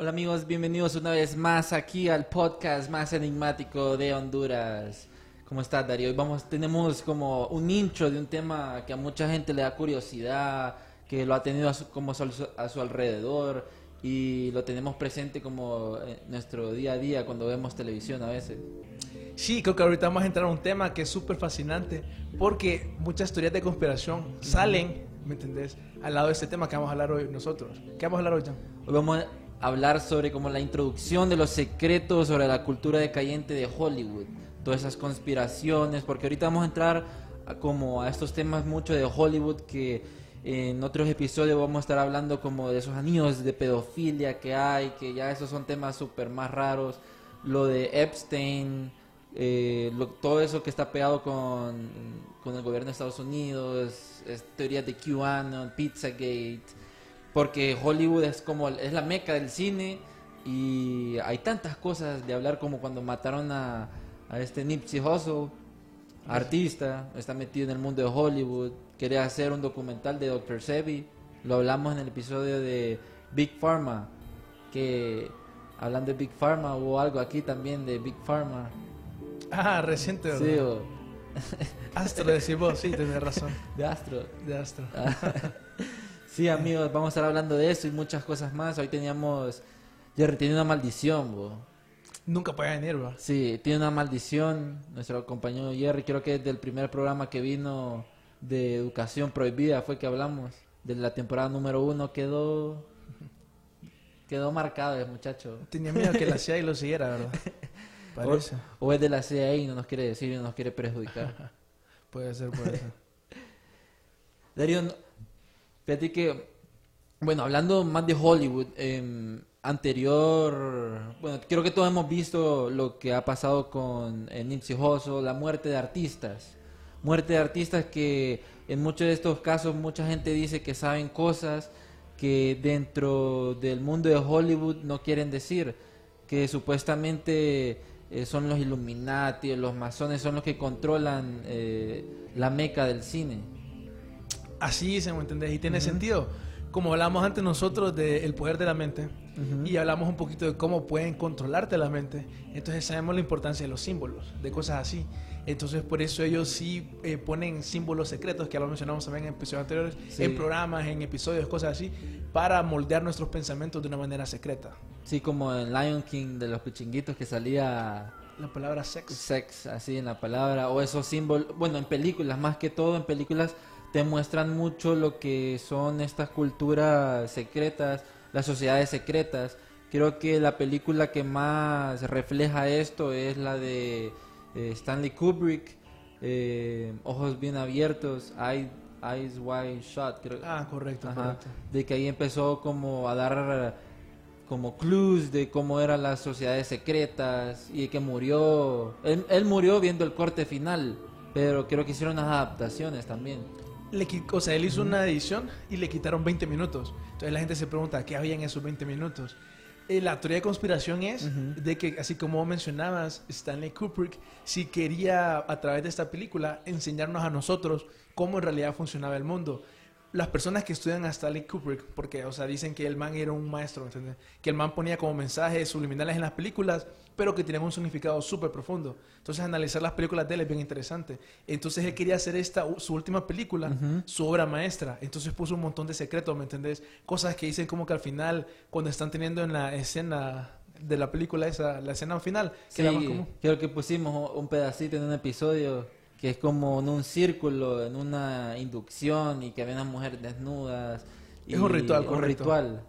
Hola amigos, bienvenidos una vez más aquí al podcast más enigmático de Honduras. ¿Cómo estás Darío? Hoy vamos, tenemos como un intro de un tema que a mucha gente le da curiosidad, que lo ha tenido a su, como a su alrededor y lo tenemos presente como en nuestro día a día cuando vemos televisión a veces. Sí, creo que ahorita vamos a entrar a un tema que es súper fascinante porque muchas teorías de conspiración salen, ¿me entendés? Al lado de este tema que vamos a hablar hoy nosotros. ¿Qué vamos a hablar hoy, Jan? Hoy vamos a hablar sobre como la introducción de los secretos sobre la cultura decayente de Hollywood, todas esas conspiraciones, porque ahorita vamos a entrar a como a estos temas mucho de Hollywood que en otros episodios vamos a estar hablando como de esos anillos de pedofilia que hay, que ya esos son temas súper más raros, lo de Epstein, eh, todo eso que está pegado con, con el gobierno de Estados Unidos, es teorías de QAnon, Pizzagate, porque Hollywood es como es la meca del cine y hay tantas cosas de hablar como cuando mataron a, a este Nipsey Hussle, artista, está metido en el mundo de Hollywood, quería hacer un documental de Dr. Sebi, lo hablamos en el episodio de Big Pharma, que hablando de Big Pharma hubo algo aquí también de Big Pharma, Ah, reciente, ¿verdad? sí, o Astro, decís vos, sí, tenés razón. de Astro. De Astro. Sí, amigos, vamos a estar hablando de eso y muchas cosas más. Hoy teníamos. Jerry tiene una maldición, bo. Nunca puede venir, ¿va? Sí, tiene una nuestro Nuestro compañero Jerry, creo que desde el primer programa que vino de educación prohibida fue que hablamos. De la temporada número uno quedó. Quedó marcado el muchacho. Tenía miedo que la CIA lo siguiera, ¿verdad? Parece. O, o es de la CIA y no nos quiere decir y no nos quiere perjudicar. Puede ser, puede ser. Darío, fíjate que, bueno, hablando más de Hollywood, em, anterior, bueno, creo que todos hemos visto lo que ha pasado con eh, Nipsey Hussle, la muerte de artistas. Muerte de artistas que en muchos de estos casos mucha gente dice que saben cosas que dentro del mundo de Hollywood no quieren decir, que supuestamente eh, son los Illuminati, los masones son los que controlan eh, la meca del cine. Así se me entendés y tiene sentido. Como hablamos antes nosotros del poder de la mente y hablamos un poquito de cómo pueden controlarte la mente, entonces sabemos la importancia de los símbolos, de cosas así. Entonces por eso ellos sí eh, ponen símbolos secretos, que ya lo mencionamos también en episodios anteriores, Sí. en programas, en episodios, cosas así, para moldear nuestros pensamientos de una manera secreta. Sí, como en Lion King de los pichinguitos que salía La palabra sex. sex así en la palabra o esos símbolos, bueno, en películas, más que todo en películas te muestran mucho lo que son estas culturas secretas, las sociedades secretas. Creo que la película que más refleja esto es la de eh, Stanley Kubrick, eh, Ojos bien abiertos, Eye- Eyes Wide Shut, creo. Ah, correcto, Ajá, correcto. de que ahí empezó como a dar como clues de cómo eran las sociedades secretas y que murió, él, él murió viendo el corte final, pero creo que hicieron unas adaptaciones también. Le o sea, él hizo una edición y le quitaron 20 minutos. Entonces la gente se pregunta, ¿qué había en esos 20 minutos? Eh, la teoría de conspiración es de que, así como mencionabas, Stanley Kubrick sí quería, a través de esta película, enseñarnos a nosotros cómo en realidad funcionaba el mundo. Las personas que estudian a Stanley Kubrick, porque, o sea, dicen que el man era un maestro, ¿entiendes? Que el man ponía como mensajes subliminales en las películas, pero que tenían un significado súper profundo. Entonces, analizar las películas de él es bien interesante. Entonces, él quería hacer esta, su última película, su obra maestra. Entonces, puso un montón de secretos, ¿me entendés? Cosas que dicen como que al final, cuando están teniendo en la escena de la película esa, la escena final, que Sí, era más común. creo que pusimos un pedacito en un episodio que es como en un círculo, en una inducción y que había unas mujeres desnudas. y Es un ritual, Un correcto. ritual.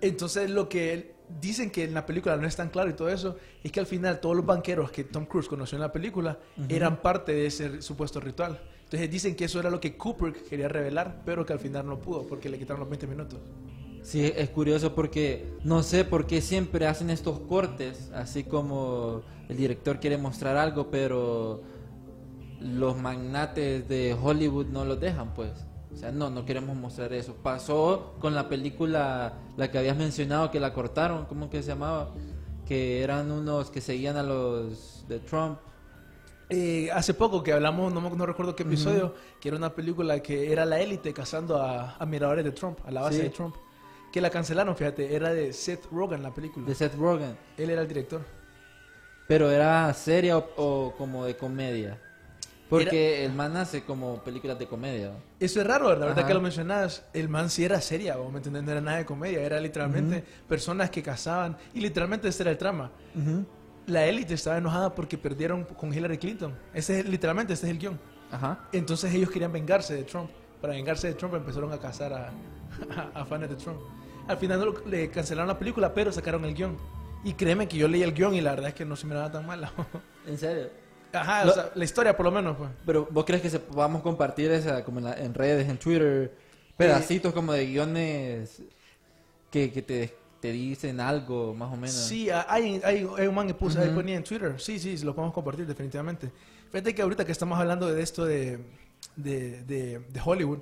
Entonces lo que dicen que en la película no es tan claro y todo eso, es que al final todos los banqueros que Tom Cruise conoció en la película eran parte de ese supuesto ritual. Entonces dicen que eso era lo que Kubrick quería revelar, pero que al final no pudo porque le quitaron los 20 minutos. Sí, es curioso porque no sé por qué siempre hacen estos cortes, así como el director quiere mostrar algo, pero los magnates de Hollywood no los dejan, pues. O sea, no, no queremos mostrar eso. Pasó con la película, la que habías mencionado, que la cortaron, ¿cómo que se llamaba? Que eran unos que seguían a los de Trump. Eh, hace poco que hablamos, no, recuerdo qué episodio, que era una película que era la élite cazando a admiradores de Trump, a la base Sí. de Trump, que la cancelaron, fíjate, era de Seth Rogen la película. De Seth Rogen. Él era el director. Pero era seria o, o como de comedia. Porque el man hace como películas de comedia. Eso es raro, la verdad que lo mencionas. El man sí era seria, ¿vos ¿me entendés? No era nada de comedia, era literalmente personas que cazaban y literalmente este era el trama. La élite estaba enojada porque perdieron con Hillary Clinton. Ese es, literalmente, este es el guion. Ajá. Entonces ellos querían vengarse de Trump. Para vengarse de Trump empezaron a cazar a, a, a fans de Trump. Al final no lo- le cancelaron la película, pero sacaron el guion. Y créeme que yo leí el guion y la verdad es que no se me daba tan mala. ¿En serio? Ajá, o sea, la historia por lo menos, pues. Pero vos crees que se, podamos compartir esa como en, la- en redes, en Twitter, pedacitos como de guiones que, que te, te dicen algo más o menos. Sí, hay, hay, hay un man que puse, ahí Ujú. ponía en Twitter. Sí, sí, lo podemos compartir definitivamente. Fíjate que ahorita que estamos hablando de esto de, de, de- de Hollywood,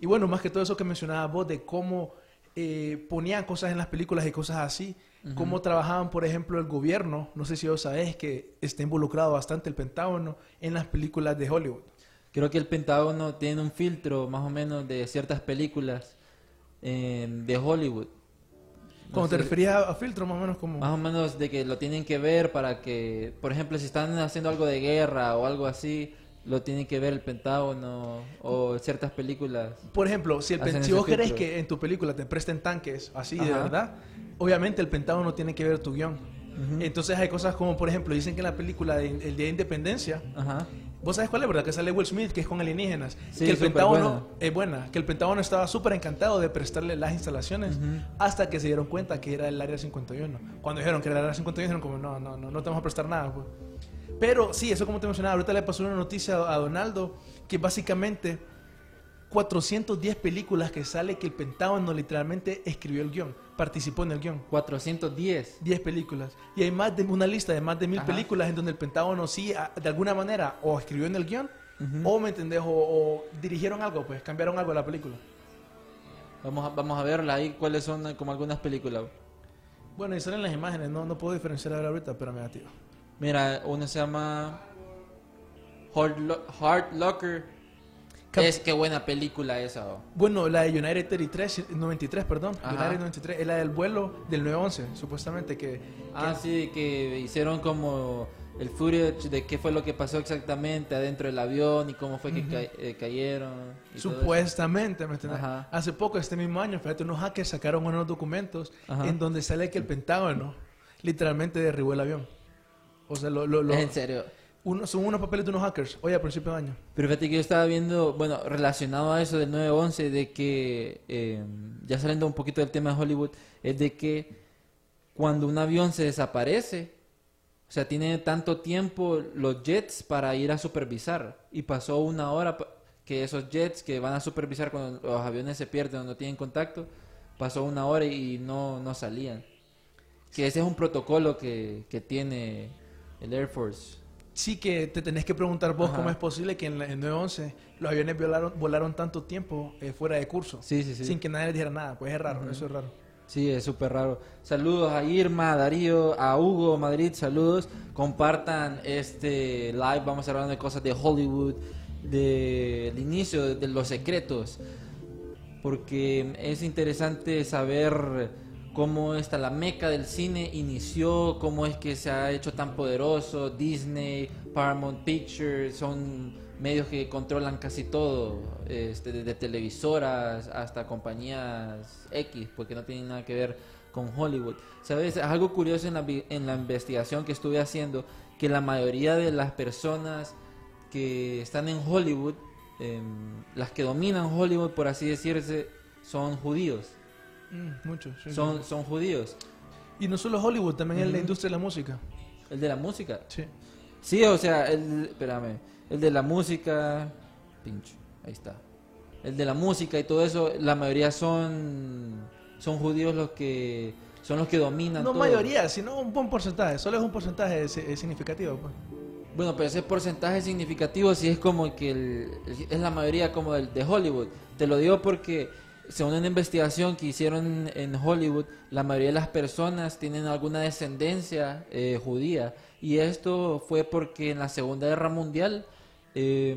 y bueno, más que todo eso que mencionabas vos, de cómo eh, ponían cosas en las películas y cosas así, cómo trabajaban, por ejemplo, el gobierno, no sé si vos sabés que está involucrado bastante el Pentágono en las películas de Hollywood. Creo que el Pentágono tiene un filtro más o menos de ciertas películas eh, de Hollywood. No Cuando te referías a, a filtro, más o menos como... Más o menos de que lo tienen que ver para que, por ejemplo, si están haciendo algo de guerra o algo así, lo tiene que ver el Pentágono o ciertas películas. Por ejemplo, si, el si vos querés filtro. que en tu película te presten tanques así de Ajá. verdad, obviamente el Pentágono tiene que ver tu guion. Entonces hay cosas como, por ejemplo, dicen que en la película de El Día de Independencia, Ajá. vos sabes cuál es, ¿verdad? Que sale Will Smith, que es con alienígenas. Sí, que el Pentágono buena. es buena, que el Pentágono estaba súper encantado de prestarle las instalaciones hasta que se dieron cuenta que era el Área 51. Cuando dijeron que era el Área 51, dijeron como, no, no, no, no te vamos a prestar nada. pues. Pero sí, eso como te mencionaba, ahorita le pasó una noticia a Donaldo que básicamente 410 películas que sale que el Pentágono literalmente escribió el guion, participó en el guion. 410. 10 películas. Y hay más de una lista de más de mil Ajá. películas en donde el Pentágono sí, de alguna manera, o escribió en el guion, o me entendés, o, o dirigieron algo, pues cambiaron algo de la película. Vamos a, vamos a verla ahí, cuáles son eh, como algunas películas. Bueno, y salen las imágenes, no, no puedo diferenciar ahorita, pero me tío. Mira, uno se llama Hard, Lo- Hard Locker. Es que buena película esa. oh. Bueno, la de United 33, 93, perdón, Ajá. United 93, es la del vuelo del 911, supuestamente, que... Ah, sí, que hicieron como el footage de qué fue lo que pasó exactamente adentro del avión y cómo fue que ca- eh, cayeron. y. Supuestamente, ¿me entiendes? Ajá. Hace poco, este mismo año, fíjate, unos hackers sacaron unos documentos Ajá. en donde sale que el Pentágono literalmente derribó el avión. O sea, lo, lo, lo- en serio. Uno- son unos papeles de unos hackers, hoy a principio de año. Pero fíjate que yo estaba viendo, bueno, relacionado a eso del 9-11, de que, eh, ya saliendo un poquito del tema de Hollywood, es de que cuando un avión se desaparece, o sea, tiene tanto tiempo los jets para ir a supervisar. Y pasó una hora que esos jets que van a supervisar cuando los aviones se pierden o no tienen contacto, pasó una hora y no, no salían. Que ese es un protocolo que, que tiene el Air Force. Sí que te tenés que preguntar vos Ajá. cómo es posible que en en 911 los aviones volaron, volaron tanto tiempo eh, fuera de curso. Sí, sí, sí. Sin que nadie les dijera nada. Pues es raro, eso es raro. Sí, es súper raro. Saludos a Irma, a Darío, a Hugo, Madrid, saludos. Compartan este live, vamos a hablando de cosas de Hollywood, del inicio, de los secretos. Porque es interesante saber cómo está la meca del cine inició, cómo es que se ha hecho tan poderoso. Disney, Paramount Pictures, son medios que controlan casi todo, este, desde televisoras hasta compañías X, porque no tienen nada que ver con Hollywood. ¿Sabes? Es algo curioso en la, en la investigación que estuve haciendo, que la mayoría de las personas que están en Hollywood, em, las que dominan Hollywood, por así decirse, son judíos. Mm, muchos. sí, Son, sí. son judíos. Y no solo Hollywood, también en la industria de la música. El de la música. Sí. Sí, o sea, el, espérame, el de la música, pincho, ahí está. El de la música y todo eso, la mayoría son son judíos los que son los que dominan No todo. mayoría, sino un buen porcentaje. Solo es un porcentaje si- significativo. Pues. Bueno, pero ese porcentaje significativo sí es como que el- es la mayoría como del, de Hollywood. Te lo digo porque según una investigación que hicieron en Hollywood, la mayoría de las personas tienen alguna descendencia eh, judía. Y esto fue porque en la Segunda Guerra Mundial eh,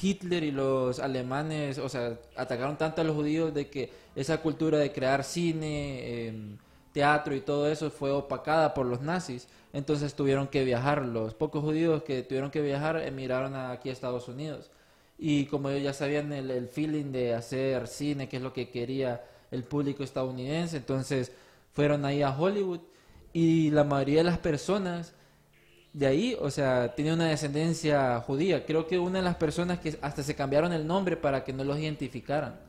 Hitler y los alemanes, o sea, atacaron tanto a los judíos de que esa cultura de crear cine, eh, teatro y todo eso fue opacada por los nazis. Entonces tuvieron que viajar. Los pocos judíos que tuvieron que viajar emigraron aquí a Estados Unidos. Y como ellos ya sabían el, el feeling de hacer cine, que es lo que quería el público estadounidense, entonces fueron ahí a Hollywood. Y la mayoría de las personas de ahí, o sea, tiene una descendencia judía. Creo que una de las personas que hasta se cambiaron el nombre para que no los identificaran.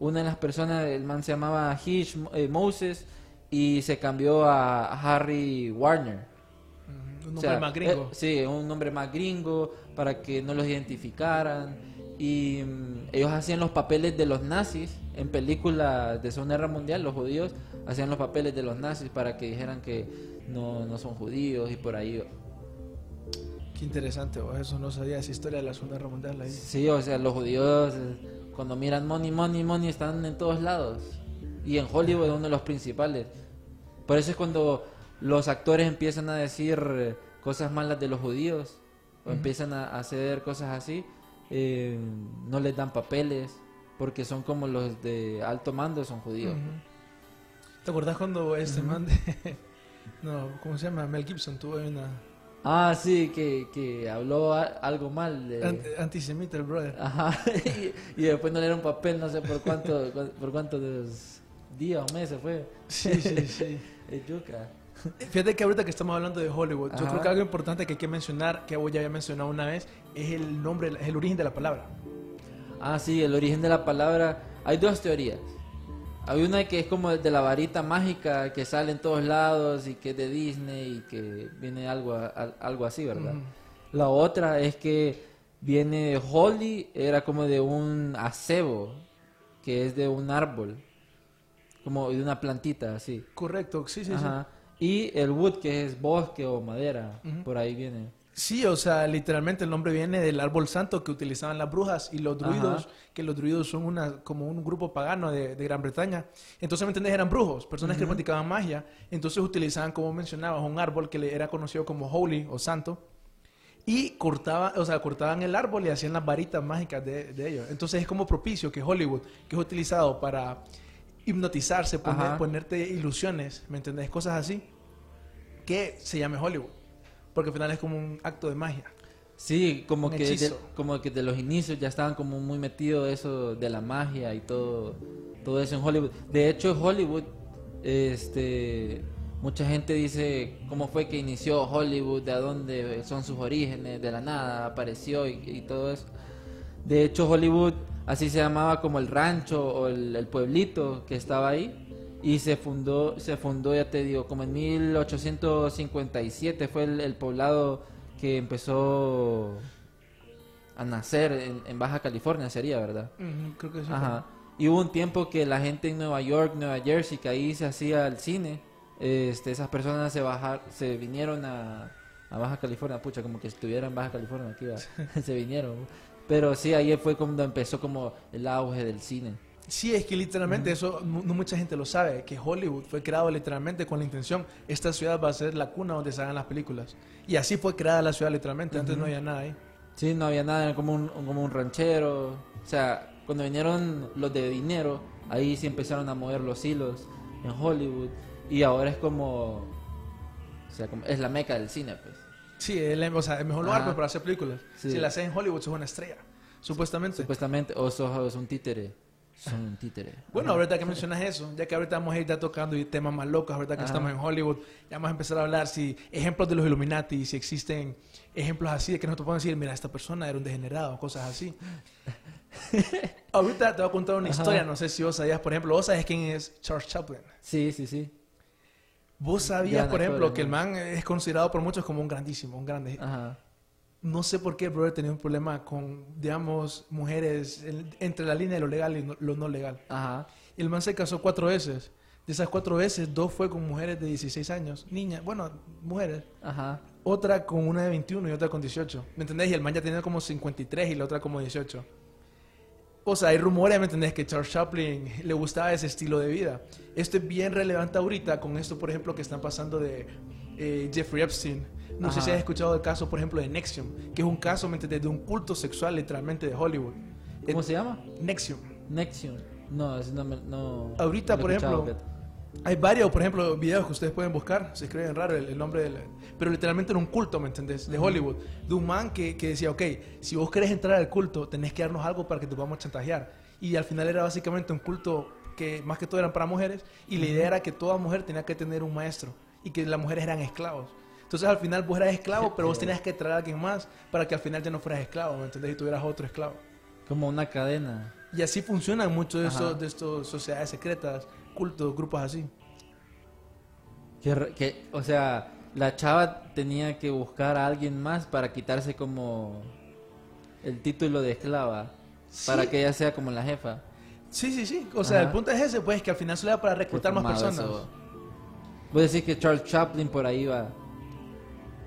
Una de las personas, el man se llamaba Hish eh, Moses y se cambió a Harry Warner. Un O nombre sea, más gringo. eh, sí, un nombre más gringo para que no los identificaran. Y mm, ellos hacían los papeles de los nazis en películas de Segunda Guerra Mundial, los judíos hacían los papeles de los nazis para que dijeran que no, no son judíos y por ahí. Qué interesante, vos, eso no sabía esa historia de la Segunda Guerra Mundial ahí. Sí, o sea, los judíos eh, cuando miran money, money, money están en todos lados. Y en Hollywood es uno de los principales. Por eso es cuando los actores empiezan a decir eh, cosas malas de los judíos o empiezan a hacer cosas así, eh, no les dan papeles porque son como los de alto mando, son judíos. Ujú. ¿Te acordás cuando este man de... No, ¿cómo se llama? Mel Gibson tuvo una... Ah, sí, que, que habló a- algo mal de... antisemita el brother. Ajá, y, y después no le dieron papel, no sé por cuánto, por cuántos días o meses fue. Sí, sí, sí. Es yuca. Fíjate que ahorita que estamos hablando de Hollywood, yo Ajá. creo que algo importante que hay que mencionar, que ya había mencionado una vez, es el nombre, es el origen de la palabra. Ah, sí, el origen de la palabra. Hay dos teorías. Hay una que es como de la varita mágica que sale en todos lados y que es de Disney y que viene algo, a- a- algo así, ¿verdad? La otra es que viene de Holly, era como de un acebo, que es de un árbol, como de una plantita, así. Correcto, sí, sí, Ajá. Y el wood, que es bosque o madera, Ujú. por ahí viene. sí. O sea, literalmente el nombre viene del árbol santo que utilizaban las brujas y los druidos, Ajá. que los druidos son una, como un grupo pagano de, de Gran Bretaña. Entonces, ¿me entiendes? Eran brujos, personas que practicaban magia. Entonces utilizaban, como mencionabas, un árbol que era conocido como holy o santo. Y cortaban, o sea, cortaban el árbol y hacían las varitas mágicas de, de ellos. Entonces es como propicio que Hollywood, que es utilizado para hipnotizarse, poner- ponerte ilusiones, ¿me entendés? Cosas así, que se llame Hollywood. Porque al final es como un acto de magia. Sí, como Un que, de, como que de los inicios ya estaban como muy metidos eso de la magia y todo, todo eso en Hollywood. De hecho, Hollywood, este, mucha gente dice cómo fue que inició Hollywood, de dónde son sus orígenes, de la nada apareció y, y todo eso. De hecho, Hollywood así se llamaba como el rancho o el, el pueblito que estaba ahí y se fundó, se fundó ya te digo, como en 1857 fue el, el poblado que empezó a nacer en, en Baja California sería, ¿verdad? Creo que sí. Ajá. Y hubo un tiempo que la gente en Nueva York, Nueva Jersey, que ahí se hacía el cine, este, esas personas se bajar, se vinieron a, a Baja California, pucha, como que estuvieran en Baja California aquí, se vinieron. Pero sí, ahí fue cuando empezó como el auge del cine. Sí, es que literalmente eso no, mucha gente lo sabe, que Hollywood fue creado literalmente con la intención, esta ciudad va a ser la cuna donde se hagan las películas. Y así fue creada la ciudad literalmente, antes no había nada ahí. Sí, no había nada, era como un, como un ranchero. O sea, cuando vinieron los de dinero, ahí sí empezaron a mover los hilos en Hollywood. Y ahora es como. O sea, como, es la meca del cine, pues. Sí, el, o sea, el mejor lugar pues, para hacer películas. Sí. Si la haces en Hollywood, sos una estrella, supuestamente. Supuestamente, o sos, sos un títere. Son un títere. Bueno, ahorita que mencionas eso, ya que ahorita vamos a ir ya tocando y temas más locos, ahorita que Ajá. estamos en Hollywood, ya vamos a empezar a hablar si ejemplos de los Illuminati, si existen ejemplos así de que nosotros podemos decir, mira, esta persona era un degenerado, cosas así. ahorita te voy a contar una Ajá. historia, no sé si vos sabías, por ejemplo, vos sabés quién es Charles Chaplin. Sí, sí, sí. Vos sabías, Gran por ejemplo, que el man es considerado por muchos como un grandísimo, un grande. Ajá. No sé por qué el brother tenía un problema con, digamos, mujeres en- entre la línea de lo legal y no- lo no legal. Ajá. Y el man se casó cuatro veces. De esas cuatro veces, dos fue con mujeres de 16 años, niñas, bueno, mujeres. Ajá. Otra con una de 21 y otra con 18. ¿Me entendés? Y el man ya tenía como 53 y la otra como 18. O sea, hay rumores, ¿me entendés? Que Charles Chaplin le gustaba ese estilo de vida. Esto es bien relevante ahorita con esto, por ejemplo, que están pasando de eh, Jeffrey Epstein. No sé si has escuchado el caso, por ejemplo, de Nexium, que es un caso. De un culto sexual literalmente de Hollywood. ¿Cómo se llama? Nexium. Nexium. No, no. No, Ahorita, no por ejemplo. Hay varios, por ejemplo, videos que ustedes pueden buscar, se escriben raro el, el nombre del... Pero literalmente era un culto, ¿me entendés? De Hollywood. De un man que, que decía, ok, si vos querés entrar al culto, tenés que darnos algo para que te podamos chantajear. Y al final era básicamente un culto que más que todo eran para mujeres y la idea era que toda mujer tenía que tener un maestro y que las mujeres eran esclavos. Entonces al final vos eras esclavo, pero vos tenías que traer a alguien más para que al final ya no fueras esclavo, ¿me entendés? Y tuvieras otro esclavo. Como una cadena. Y así funcionan muchos de estos, de estos sociedades secretas, cultos, grupos así. Que, que, o sea, la chava tenía que buscar a alguien más para quitarse como el título de esclava. Para Sí. que ella sea como la jefa. Sí, sí, sí. O sea, Ajá. el punto es ese, pues, que al final solo era para Qué reclutar más personas. eso. Vos decís que Charles Chaplin por ahí va.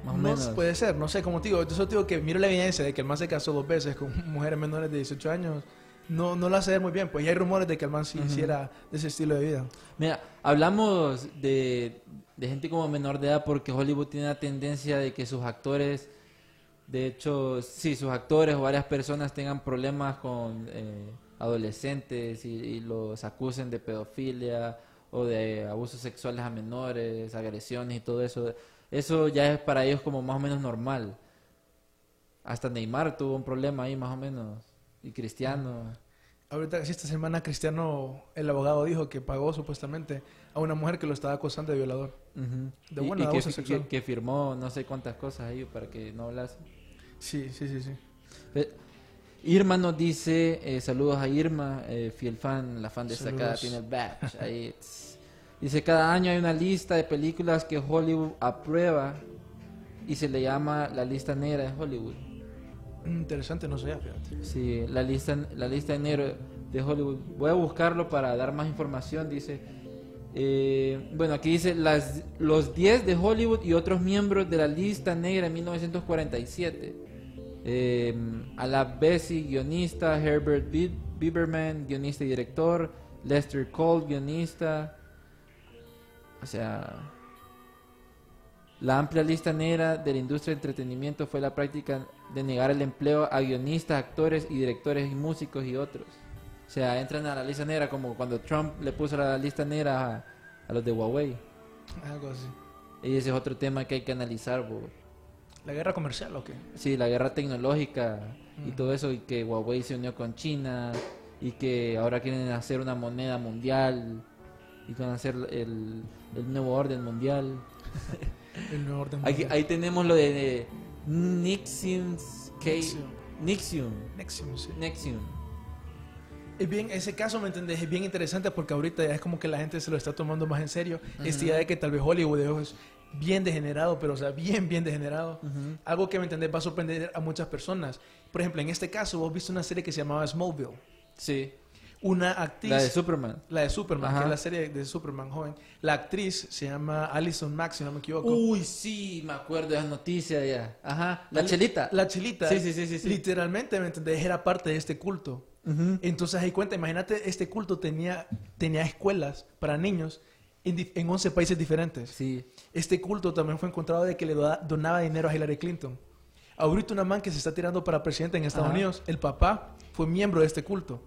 Más o No puede ser, no sé, como te digo, yo digo que miro la evidencia de que el man se casó dos veces con mujeres menores de 18 años. No, no lo hace ver muy bien, pues, y hay rumores de que el man sí hiciera de ese estilo de vida. Mira, hablamos de, de gente como menor de edad porque Hollywood tiene la tendencia de que sus actores, de hecho, sí, sus actores o varias personas tengan problemas con eh, adolescentes y, y los acusen de pedofilia o de abusos sexuales a menores, agresiones y todo eso. Eso ya es para ellos como más o menos normal. Hasta Neymar tuvo un problema ahí más o menos. Y Cristiano. Ahorita, sí, esta semana Cristiano, el abogado, dijo que pagó supuestamente a una mujer que lo estaba acosando de violador. De buena y que, abuso fi- sexual. que- que firmó no sé cuántas cosas ahí para que no hablase. Sí, sí, sí, Irma nos dice, eh, saludos a Irma, eh, fiel fan, la fan destacada, tiene el badge ahí. Dice, cada año hay una lista de películas que Hollywood aprueba y se le llama la lista negra de Hollywood. Mm, Interesante, no sabía, fíjate. Sí, la lista, la lista negra de Hollywood. Voy a buscarlo para dar más información, dice. Eh, bueno, aquí dice las, los 10 de Hollywood y otros miembros de la lista negra en 1947. Eh, a la Bessie, guionista, Herbert Bi- Biberman, guionista y director, Lester Cole, guionista. O sea, la amplia lista negra de la industria del entretenimiento fue la práctica de negar el empleo a guionistas, actores y directores y músicos y otros. O sea, entran a la lista negra como cuando Trump le puso la lista negra a, a los de Huawei. Algo así. Y ese es otro tema que hay que analizar. ¿La guerra comercial o qué? Sí, la guerra tecnológica y todo eso, y que Huawei se unió con China, y que ahora quieren hacer una moneda mundial, y quieren hacer el, el nuevo orden mundial. El nuevo orden Ahí, mundial. ahí tenemos lo de, de Nixium. Nexium. Nixium. Nexium, sí. Nexium. Es bien, ese caso, ¿me entendés? Es bien interesante porque ahorita ya es como que la gente se lo está tomando más en serio. Esta idea de que tal vez Hollywood es bien degenerado, pero o sea, bien, bien degenerado. Algo que, ¿me entendés? Va a sorprender a muchas personas. Por ejemplo, en este caso, vos viste una serie que se llamaba Smallville. Sí. Una actriz... La de Superman. La de Superman, Ajá. que es la serie de Superman joven. La actriz se llama Alison Mack, si no me equivoco. Uy, sí, me acuerdo de esa noticia ya. Ajá. La Ali- chelita. La chelita. Sí, sí, sí, sí, sí. Literalmente, ¿me entendés? Era parte de este culto. Entonces ahí cuenta, imagínate, este culto tenía, tenía escuelas para niños en, en 11 países diferentes. Sí. Este culto también fue encontrado de que le donaba dinero a Hillary Clinton. Ahorita una man que se está tirando para presidente en Estados Ajá. Unidos, el papá fue miembro de este culto.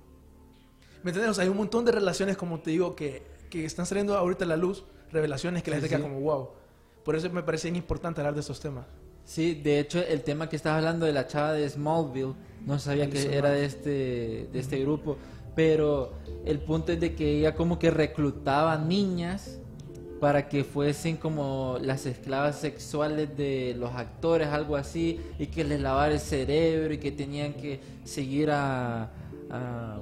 ¿Me entiendes? O sea, hay un montón de relaciones, como te digo, que, que están saliendo ahorita a la luz, revelaciones que la Sí, gente queda sí. como wow. Por eso me parece importante hablar de estos temas. Sí, de hecho, el tema que estabas hablando de la chava de Smallville, no sabía que era de este, de este grupo. Pero el punto es de que ella como que reclutaba niñas para que fuesen como las esclavas sexuales de los actores, algo así, y que les lavara el cerebro y que tenían que seguir a, a,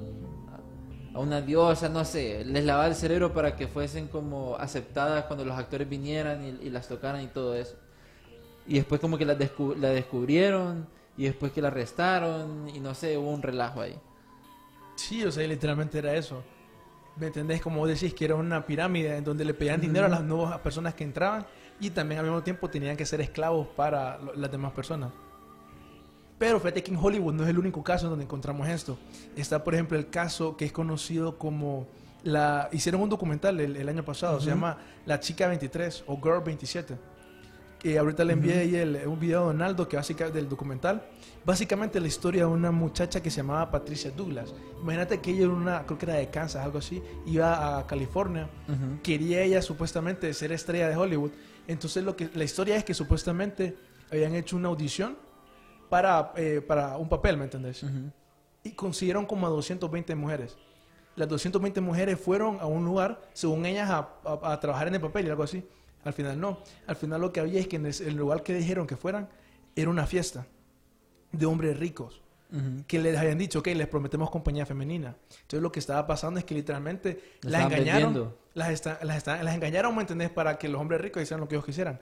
a una diosa, no sé, les lavaba el cerebro para que fuesen como aceptadas cuando los actores vinieran y, y las tocaran y todo eso. Y después como que la, descu- la descubrieron y después que la arrestaron y no sé, hubo un relajo ahí. Sí, o sea, literalmente era eso. ¿Me entendés? Como vos decís, que era una pirámide en donde le pedían dinero a las nuevas personas que entraban y también al mismo tiempo tenían que ser esclavos para lo- las demás personas. Pero fíjate que en Hollywood no es el único caso en donde encontramos esto. Está, por ejemplo, el caso que es conocido como la... Hicieron un documental el, el año pasado, se llama La Chica 23 o Girl 27. Que ahorita le envié ahí el- un video a Donaldo que básica, del documental. Básicamente la historia de una muchacha que se llamaba Patricia Douglas. Imagínate que ella era una, creo que era de Kansas, algo así, iba a California. Quería ella supuestamente ser estrella de Hollywood. Entonces lo que la historia es que supuestamente habían hecho una audición para, eh, para un papel, ¿me entendés? Y consiguieron como a 220 mujeres. Las 220 mujeres fueron a un lugar, según ellas, a, a- a trabajar en el papel y algo así. Al final no. Al final lo que había es que en el lugar que dijeron que fueran era una fiesta de hombres ricos que les habían dicho, ok, les prometemos compañía femenina. Entonces lo que estaba pasando es que literalmente Las engañaron, las, esta- las, las engañaron, ¿me entendés? Para que los hombres ricos hicieran lo que ellos quisieran.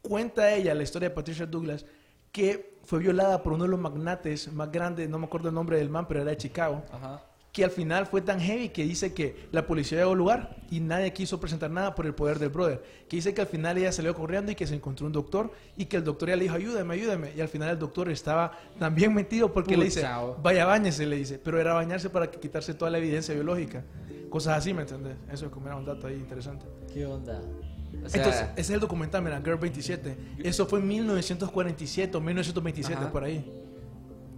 Cuenta ella la historia de Patricia Douglas que fue violada por uno de los magnates más grandes, no me acuerdo el nombre del man, pero era de Chicago, Ajá. que al final fue tan heavy que dice que la policía llegó al lugar y nadie quiso presentar nada por el poder del brother. Que dice que al final ella salió corriendo y que se encontró un doctor y que el doctor ya le dijo, ayúdame, ayúdame. Y al final el doctor estaba también metido porque le dice, vaya, bañese, le dice. Pero era bañarse para quitarse toda la evidencia biológica. Cosas así, ¿me entendés? Eso es como era un dato ahí interesante. ¿Qué onda? O sea, Entonces, ese es el documental, mira, Girl 27. Eso fue en 1947 o 1927, Ajá. por ahí.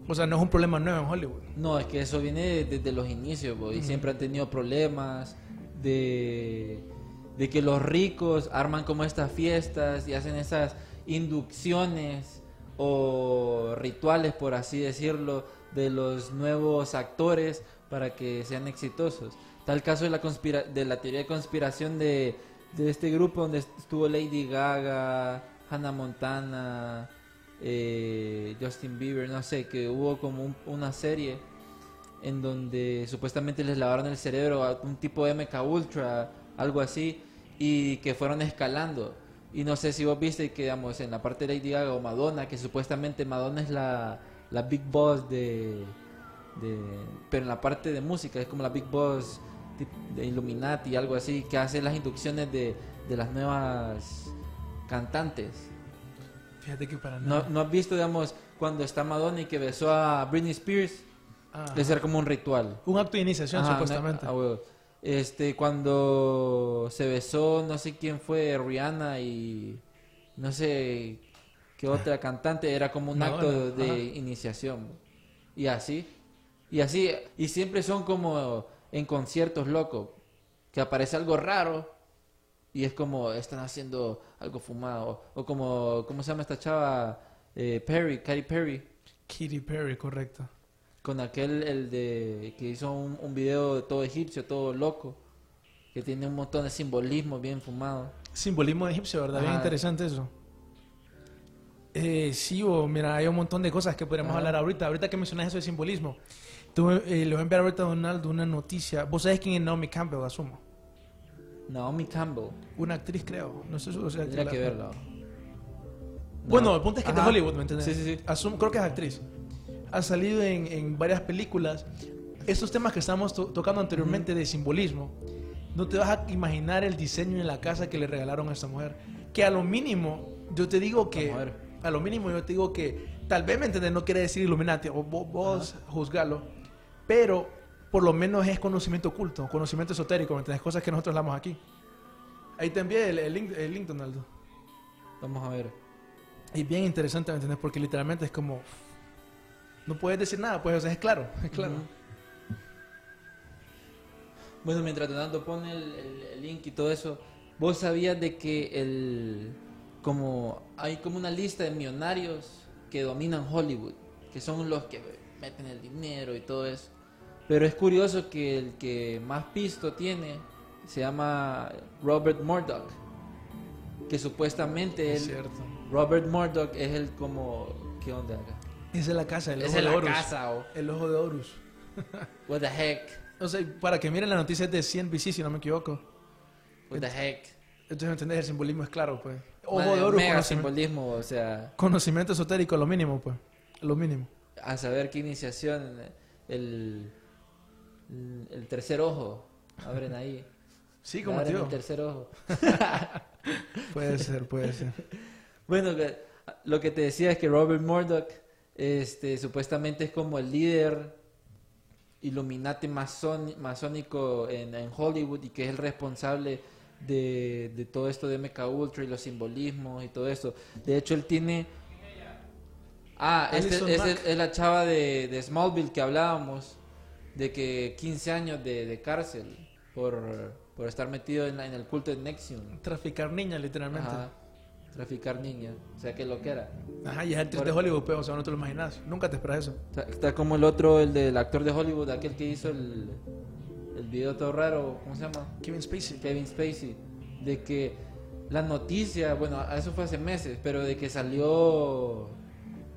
O sea, no es un problema nuevo en Hollywood. No, es que eso viene desde los inicios, bo, y siempre han tenido problemas de, de que los ricos arman como estas fiestas y hacen esas inducciones o rituales, por así decirlo, de los nuevos actores para que sean exitosos. Tal caso de la, conspira de la teoría de conspiración de, de este grupo donde estuvo Lady Gaga, Hannah Montana, eh, Justin Bieber, no sé, que hubo como un- una serie en donde supuestamente les lavaron el cerebro a un tipo de MK Ultra, algo así, y que fueron escalando. Y no sé si vos viste que, digamos, en la parte de Lady Gaga o Madonna, que supuestamente Madonna es la, la Big Boss de, de... Pero en la parte de música es como la Big Boss de Illuminati, algo así, que hace las inducciones de, de las nuevas cantantes. Fíjate que para ¿No, nada. ¿No has visto, digamos, cuando está Madonna y que besó a Britney Spears? Ah. Ese era como un ritual. Un acto de iniciación, Ajá, supuestamente. Este, cuando se besó, no sé quién fue, Rihanna y no sé qué otra cantante, era como un Madonna, acto de ajá. iniciación. Y así. Y así. Y siempre son como en conciertos locos, que aparece algo raro y es como están haciendo algo fumado. O como, ¿cómo se llama esta chava? Eh, Perry, Katy Perry. Katy Perry, correcto. Con aquel, el de que hizo un, un video de todo egipcio, todo loco, que tiene un montón de simbolismo bien fumado. Simbolismo egipcio, ¿verdad? Bien Ajá. interesante eso. Eh, sí, o mira, hay un montón de cosas que podríamos Ajá. hablar ahorita. Ahorita que mencionas eso de simbolismo. Tú, eh, le voy a enviar ahorita a Donaldo una noticia. ¿Vos sabés quién es Naomi Campbell, asumo? Naomi Campbell, Una actriz, creo. No sé, o sea, tendría la- que verlo. Bueno, No. el punto es que es de Ajá. Hollywood, ¿me entiendes? Sí, sí, sí. Asumo, creo que es actriz. Ha salido en, en varias películas. Estos temas que estamos to- tocando anteriormente de simbolismo, no te vas a imaginar el diseño en la casa que le regalaron a esta mujer. Que a lo mínimo, yo te digo que. A lo mínimo, yo te digo que. Tal vez, ¿me entiendes? No quiere decir Illuminati, o vos, vos juzgalo. Pero, por lo menos es conocimiento oculto, conocimiento esotérico, ¿me entiendes? Cosas que nosotros hablamos aquí. Ahí te envié el, el link, el link, Donaldo. Vamos a ver. Y bien interesante, ¿me entiendes? Porque literalmente es como... No puedes decir nada, pues, o sea, es claro, es claro. Bueno, mientras Donaldo pone el, el- el link y todo eso, ¿vos sabías de que el como hay como una lista de millonarios que dominan Hollywood, que son los que meten el dinero y todo eso? Pero es curioso que el que más pisto tiene se llama Robert Murdoch, que supuestamente Es él, cierto. Robert Murdoch es el como ¿qué onda? acá? Es la casa, el Es ojo en de la Horus. casa o El ojo de Horus. what the heck, O sea, para que miren la noticia es de CNBC, si no me equivoco. what the heck. Entonces, ¿me entendés? El simbolismo es claro, pues. Ojo Madre, de Horus, mega conocimiento, simbolismo, o sea, conocimiento esotérico, lo mínimo, pues. Lo mínimo. a saber qué iniciación el el tercer ojo abren ahí. Sí, como Abren tío. el tercer ojo. Puede ser, puede ser. Bueno, lo que te decía es que Robert Murdoch este, supuestamente es como el líder Illuminati masón- masónico en, en Hollywood y que es el responsable de, de todo esto de MK Ultra y los simbolismos y todo eso. De hecho, él tiene... Ah, este, Mack. es la chava de, de Smallville que hablábamos, de que 15 años de, de cárcel por, por estar metido en, la- en el culto de Nexium. Traficar niñas, literalmente. Ajá. Traficar niñas. O sea, que lo que era. Ajá, y es actriz de Hollywood, pero, o sea, no te lo imaginas. Nunca te esperas eso. Está, está como el otro, el del actor de Hollywood, aquel que hizo el, el video todo raro, ¿cómo se llama? Kevin Spacey. Kevin Spacey. De que la noticia, bueno, eso fue hace meses, pero de que salió,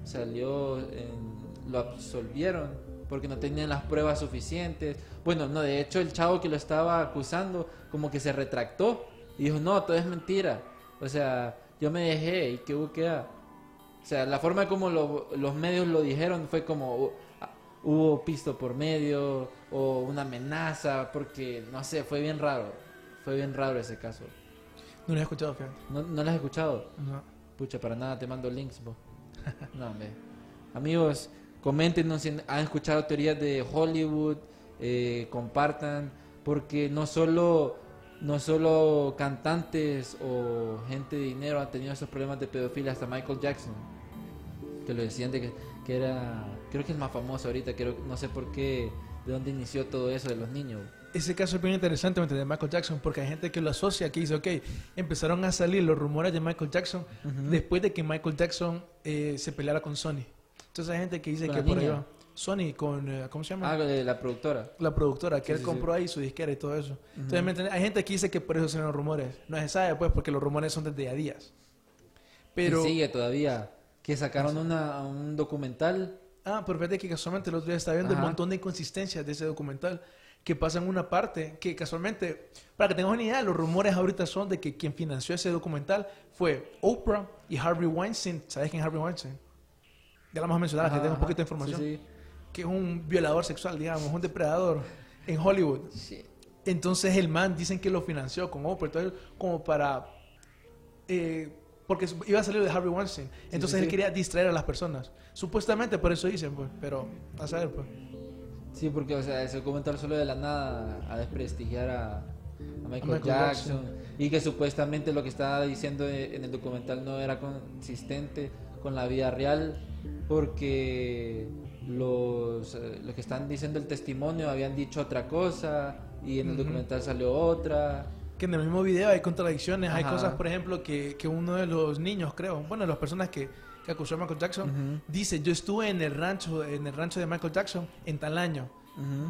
salió, en- lo absolvieron porque no tenían las pruebas suficientes. Bueno, no, de hecho el chavo que lo estaba acusando como que se retractó y dijo, no, todo es mentira. O sea, yo me dejé y que hubo que... O sea, la forma como lo- los medios lo dijeron fue como uh, ah, hubo pisto por medio o una amenaza, porque no sé, fue bien raro. Fue bien raro ese caso. No lo he escuchado. ¿No, no lo has escuchado? No. Pucha, para nada te mando links, vos. No, hombre. Amigos, coméntenos si han escuchado teorías de Hollywood, eh, compartan, porque no solo, no solo cantantes o gente de dinero han tenido esos problemas de pedofilia, hasta Michael Jackson, que lo decían de que, que era, creo que es más famoso ahorita, creo, no sé por qué, de dónde inició todo eso de los niños. Ese caso es bien interesante, ¿me entiendes? Michael Jackson, porque hay gente que lo asocia, que dice, ok, empezaron a salir los rumores de Michael Jackson después de que Michael Jackson eh, se peleara con Sony. Entonces hay gente que dice ¿Con que por ahí va. Sony con, eh, ¿cómo se llama? Ah, de la productora. la productora, que Sí, él sí, compró ahí su disquera y todo eso. Entonces, ¿me entiendes? Hay gente que dice que por eso se ven los rumores. No se sabe, pues, porque los rumores son desde a días. Pero, Y sigue todavía, que sacaron una, un documental ah, pero fíjate que casualmente el otro día estaba viendo el Ajá. montón de inconsistencias de ese documental que pasa en una parte que casualmente, para que tengas una idea, los rumores ahorita son de que quien financió ese documental fue Oprah y Harvey Weinstein. ¿Sabes quién es Harvey Weinstein? Ya lo hemos mencionado, que Ajá, tengo un poquito de información. Sí, Que es un violador sexual, digamos, un depredador en Hollywood. sí. Entonces el man dicen que lo financió con Oprah, entonces, como para... eh, porque iba a salir de Harvey Weinstein. Entonces sí, él sí. quería distraer a las personas. Supuestamente por eso dicen, pues. Pero, a saber, pues. Sí, porque o sea, ese documental solo de la nada a desprestigiar a, a Michael, Michael Jackson, y que supuestamente lo que estaba diciendo e- en el documental no era consistente con la vida real porque los, eh, los que están diciendo el testimonio habían dicho otra cosa y en el Ujú. documental salió otra. Que en el mismo video hay contradicciones. Hay Ajá. cosas, por ejemplo, que, que uno de los niños, creo, bueno, las personas que, que acusó a Michael Jackson, Ujú. dice, yo estuve en el rancho, en el rancho de Michael Jackson en tal año.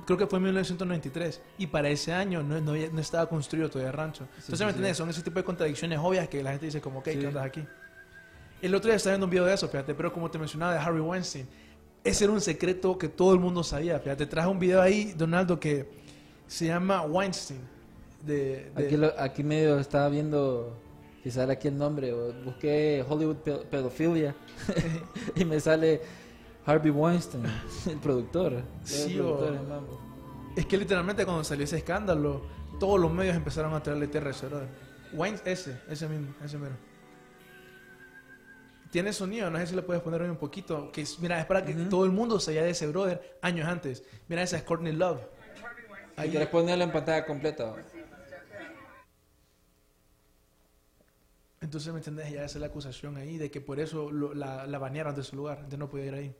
Creo que fue en 1993. Y para ese año no, no, no estaba construido todavía el rancho. Entonces, sí, ¿me sí. entiendes? Son ese tipo de contradicciones obvias que la gente dice como, ok, Sí. ¿qué andas aquí? El otro día estaba viendo un video de eso, fíjate, pero como te mencionaba de Harvey Weinstein, ese era un secreto que todo el mundo sabía, fíjate. Traje un video ahí, Donaldo, que se llama Weinstein. De, de- Aquí, lo- aquí medio estaba viendo si sale aquí el nombre, o busqué Hollywood pe- pedofilia y me sale Harvey Weinstein, el productor. Sí, el productor. Es que literalmente cuando salió ese escándalo, todos los medios empezaron a traerle tierra a ese brother. Wayne, ese, ese mismo, ese mero. Tiene sonido, no sé si le puedes poner hoy un poquito. Que es- mira, es para que todo el mundo sabía de ese brother años antes. Mira, esa es Courtney Love. Si quieres ponerlo en pantalla completa. Entonces, ¿me entendés? Ya esa es la acusación ahí de que por eso lo- la, la banearon de su lugar. Entonces no podía ir ahí.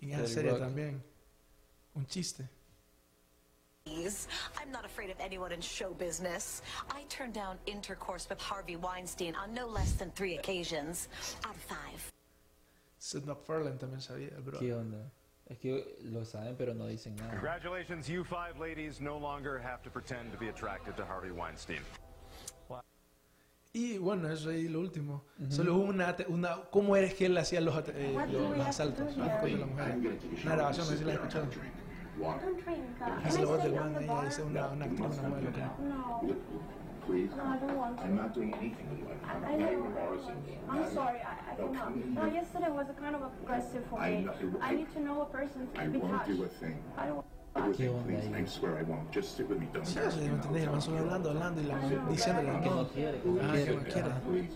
En esa serie rock. también. Un chiste. Please. I'm not afraid of anyone in show business. I turned down intercourse with Harvey Weinstein on no less than three occasions out of five. Seth MacFarlane también sabía, el brother. ¿Qué onda? Es que lo saben, pero no dicen nada. Congratulations, you five ladies no longer have to pretend to be attracted to Harvey Weinstein. Y bueno, eso ahí lo último. Solo hubo una, una... ¿Cómo es que él hacía los, at- eh, los, los asaltos ¿no? contra las mujeres? Una grabación, no sé si la has escuchado. don't drink. Uh, Es and la I voz said del no, man, the ella bar. dice una, una actriz, una modelo. creo. No, Please. no, I don't want to. I'm not doing anything with you. I'm, I I'm not know. embarrassing you. I'm sorry, I, I cannot. No, yesterday was a kind of aggressive for I me. know- I need to know a person I to be won't touched. do a thing. I don't. Do a thing, onda please. ahí? I swear I won't. Just sit with me. Don't Sí, embarrass sí, me ¿me in the entendés? El man hotel. solo hablando, hablando y la man diciéndole Que no no. quiere, que no Ah, que quiere. no quiere.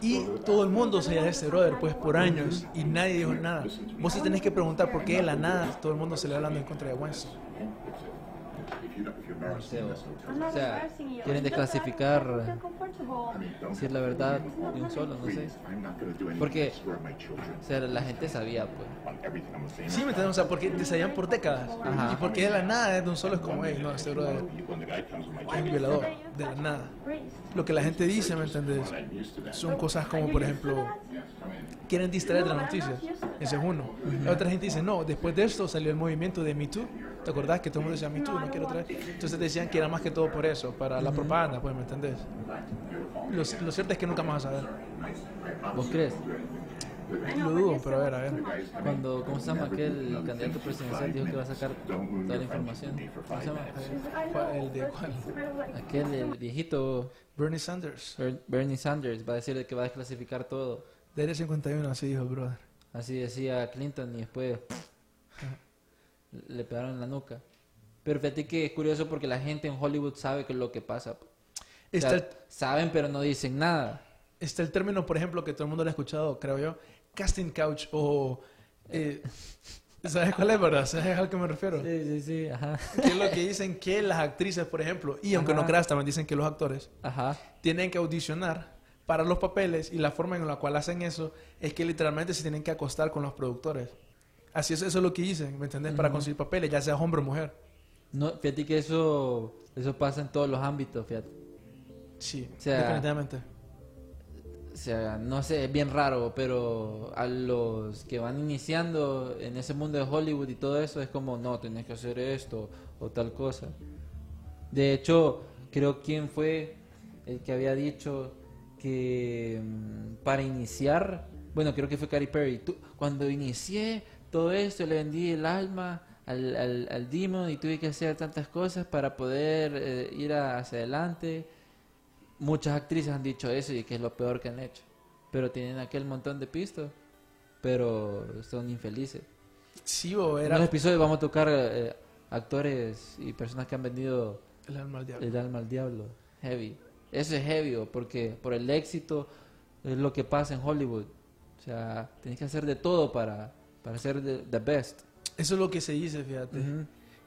Y todo el mundo sabía de ese brother, pues por años, y nadie dijo nada. Vos sí tenés que preguntar por qué de la nada todo el mundo se le hablando en contra de Weinstein. O- sea, quieren desclasificar decir la verdad de un solo, no sé. Porque-. O sea, la gente sabía, pues. Sí, ¿me entiendes? O sea, porque te sabían por décadas. Ajá. Y porque de la nada de un solo es como, hey, no, este brother es violador, de la nada. Lo que la gente dice, ¿me entendés? Son cosas como, por ejemplo, quieren distraer de las noticias. Ese es uno. La otra gente dice, no, después de esto salió el movimiento de Me Too. ¿Te acordás que todo el mundo decía Me Too, no quiero otra vez? Entonces decían que era más que todo por eso, para la propaganda, pues, ¿me entendés? Lo, lo cierto es que nunca vamos a saber. ¿Vos crees? Lo dudo, pero a ver, a ver. Cuando, ¿cómo se llama aquel candidato presidencial dijo que va a sacar toda la información? ¿Cómo se llama? ¿Cuál- ¿El de cuál? Aquel, el viejito Bernie Sanders. Ber- Bernie Sanders va a decir que va a desclasificar todo. De Área 51, así dijo brother. Así decía Clinton y después le pegaron en la nuca. Pero fíjate que es curioso porque la gente en Hollywood sabe que es lo que pasa. O sea, el, saben pero no dicen nada. está el término, por ejemplo, que todo el mundo lo ha escuchado, creo yo, casting couch o... eh, ¿Sabes cuál es, verdad? ¿Sabes a qué me refiero? Sí, sí, sí, ajá. Que es lo que dicen que las actrices, por ejemplo, y aunque no Ajá. creas, también dicen que los actores Ajá. tienen que audicionar para los papeles y la forma en la cual hacen eso es que literalmente se tienen que acostar con los productores. Así es, eso es lo que dicen, ¿me entendés? Para conseguir papeles, ya sea hombre o mujer. No, fíjate que eso, eso pasa en todos los ámbitos, fíjate. Sí, O sea, definitivamente. O sea, no sé, es bien raro, pero a los que van iniciando en ese mundo de Hollywood y todo eso es como, no, tenés que hacer esto o tal cosa. De hecho, creo quién fue el que había dicho que mm, para iniciar, bueno, creo que fue Katy Perry, tú- cuando inicié todo esto le vendí el alma al, al, al demon y tuve que hacer tantas cosas para poder eh, ir a- hacia adelante. Muchas actrices han dicho eso y que es lo peor que han hecho. Pero tienen aquel montón de pistos, pero son infelices. Sí, En los episodios vamos a tocar eh, actores y personas que han vendido el alma al diablo. el alma al diablo. Heavy. Eso es heavy, porque por el éxito es lo que pasa en Hollywood. O sea, tienes que hacer de todo para, para ser the, the best. Eso es lo que se dice, fíjate.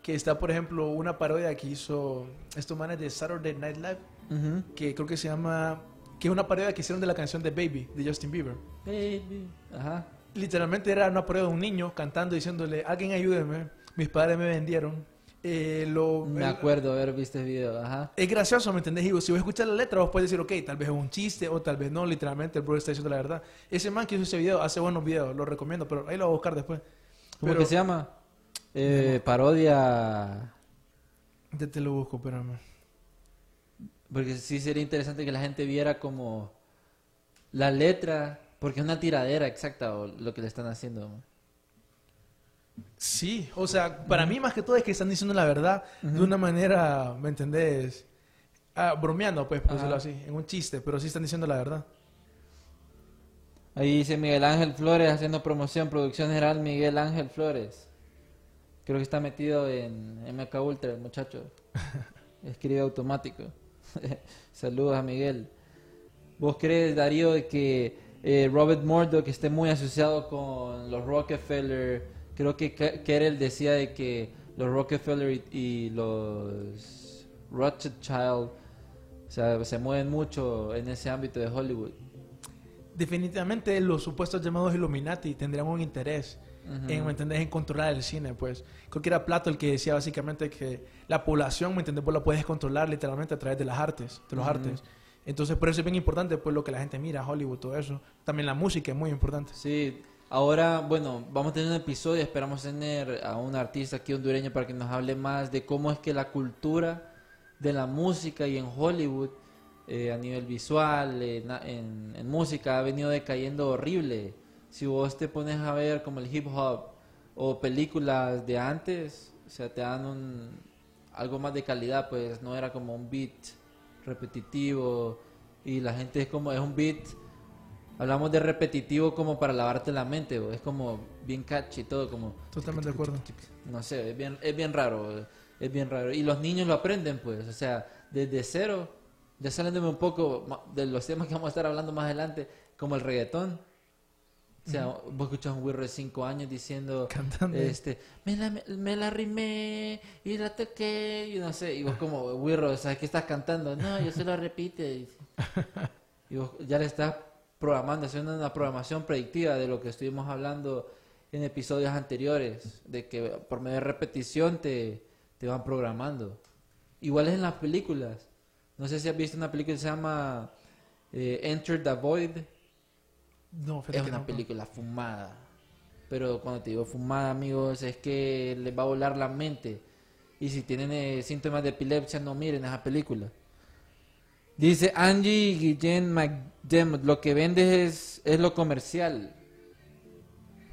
Que está, por ejemplo, una parodia que hizo estos manes de Saturday Night Live, que creo que se llama... Que es una parodia que hicieron de la canción de Baby, de Justin Bieber. Baby. Ajá. Literalmente era una parodia de un niño cantando diciéndole, alguien ayúdeme, mis padres me vendieron. Eh, lo, Me acuerdo haber visto el video. Ajá. Es gracioso, ¿me entendés? Digo, si vos escuchas la letra, vos puedes decir, ok, tal vez es un chiste o tal vez no, literalmente el bro está diciendo la verdad. Ese man que hizo ese video hace buenos videos, lo recomiendo, pero ahí lo voy a buscar después. ¿Cómo Pero- que se llama? Eh, parodia. Ya te lo busco, espérame. Porque sí sería interesante que la gente viera como la letra, porque es una tiradera exacta o lo que le están haciendo. Sí, o sea, para mí más que todo es que están diciendo la verdad de una manera, ¿me entendés? Ah, bromeando, pues, por decirlo así, en un chiste, pero sí están diciendo la verdad. Ahí dice Miguel Ángel Flores haciendo promoción, producción general Miguel Ángel Flores. Creo que está metido en MK Ultra el muchacho. Escribe automático. Saludos a Miguel. ¿Vos crees, Darío, que eh, Robert Murdoch esté muy asociado con los Rockefeller? Creo que Ke- Kerel decía de que los Rockefeller y, y los Rothschild o sea, se mueven mucho en ese ámbito de Hollywood. Definitivamente los supuestos llamados Illuminati tendrían un interés en, ¿me entendés? En controlar el cine, pues. Creo que era Plato el que decía básicamente que la población, ¿me entendés? Vos la puedes controlar literalmente a través de las artes, de los artes. Entonces, por eso es bien importante, pues, lo que la gente mira, Hollywood, todo eso. También la música es muy importante. Sí, Ahora, bueno, vamos a tener un episodio, esperamos tener a un artista aquí hondureño para que nos hable más de cómo es que la cultura de la música y en Hollywood, eh, a nivel visual, en, música, ha venido decayendo horrible. Si vos te pones a ver como el hip hop o películas de antes, o sea, te dan un, algo más de calidad, pues no era como un beat repetitivo y la gente es como, es un beat Hablamos de repetitivo como para lavarte la mente, es como bien catchy todo, como Totalmente de acuerdo. no sé, es bien, es bien raro, es bien raro. Y los niños lo aprenden, pues, o sea, desde cero, ya saliéndome un poco de los temas que vamos a estar hablando más adelante, como el reggaetón. O sea, vos escuchas a un güiro de 5 años diciendo, Cantando. este, me la, me la rimé y la toqué, y no sé, y vos como, güiro, ¿sabes qué estás cantando? No, yo se lo repite. Y vos ya le estás programando, haciendo una programación predictiva de lo que estuvimos hablando en episodios anteriores, de que por medio de repetición te, te van programando. Igual es en las películas. No sé si has visto una película que se llama eh, Enter the Void. No, Es una no. película fumada. Pero cuando te digo fumada, amigos, es que les va a volar la mente. Y si tienen eh, síntomas de epilepsia, no miren esa película. Dice Angie Guillén McDermott, lo que vendes es, es lo comercial.